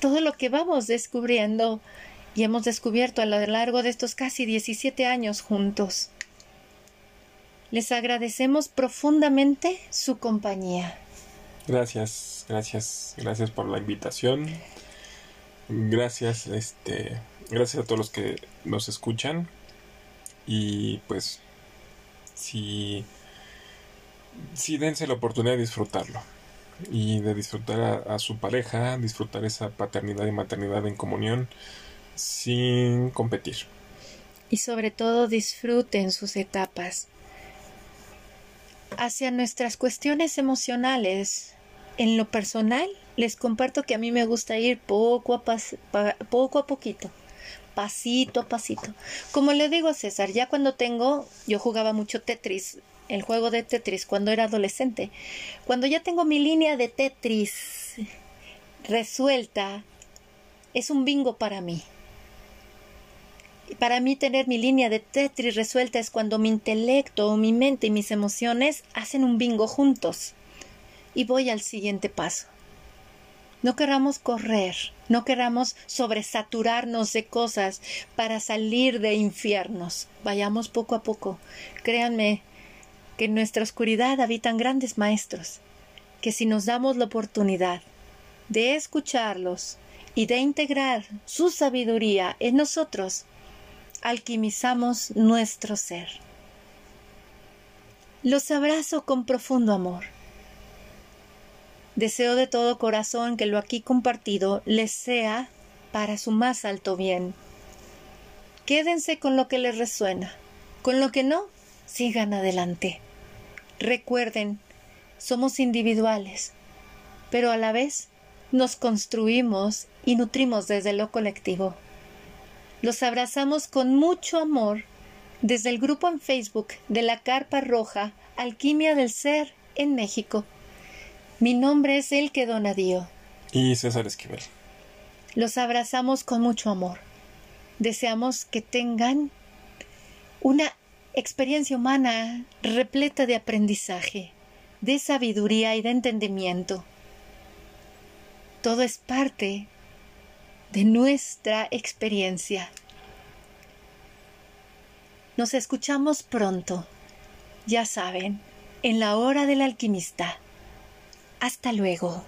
todo lo que vamos descubriendo y hemos descubierto a lo largo de estos casi 17 años juntos. Les agradecemos profundamente su compañía. Gracias, gracias, gracias por la invitación. Gracias, este, gracias a todos los que nos escuchan. Y pues, si, si dense la oportunidad de disfrutarlo y de disfrutar a, a su pareja, disfrutar esa paternidad y maternidad en comunión sin competir. Y sobre todo disfruten sus etapas hacia nuestras cuestiones emocionales, en lo personal, les comparto que a mí me gusta ir poco a, poco a poquito, pasito a pasito. Como le digo a César, ya cuando tengo, yo jugaba mucho Tetris, el juego de Tetris cuando era adolescente. Cuando ya tengo mi línea de Tetris resuelta, es un bingo para mí. Para mí tener mi línea de Tetris resuelta es cuando mi intelecto, mi mente y mis emociones hacen un bingo juntos. Y voy al siguiente paso. No querramos correr, no querramos sobresaturarnos de cosas para salir de infiernos. Vayamos poco a poco. Créanme que en nuestra oscuridad habitan grandes maestros, que si nos damos la oportunidad de escucharlos y de integrar su sabiduría en nosotros, alquimizamos nuestro ser. Los abrazo con profundo amor. Deseo de todo corazón que lo aquí compartido les sea para su más alto bien. Quédense con lo que les resuena, con lo que no, sigan adelante. Recuerden, somos individuales, pero a la vez nos construimos y nutrimos desde lo colectivo. Los abrazamos con mucho amor desde el grupo en Facebook de la Carpa Roja Alquimia del Ser en México. Mi nombre es El que Donadío. Y César Esquivel. Los abrazamos con mucho amor. Deseamos que tengan una experiencia humana repleta de aprendizaje, de sabiduría y de entendimiento. Todo es parte de nuestra experiencia. Nos escuchamos pronto, ya saben, en la hora del alquimista. Hasta luego.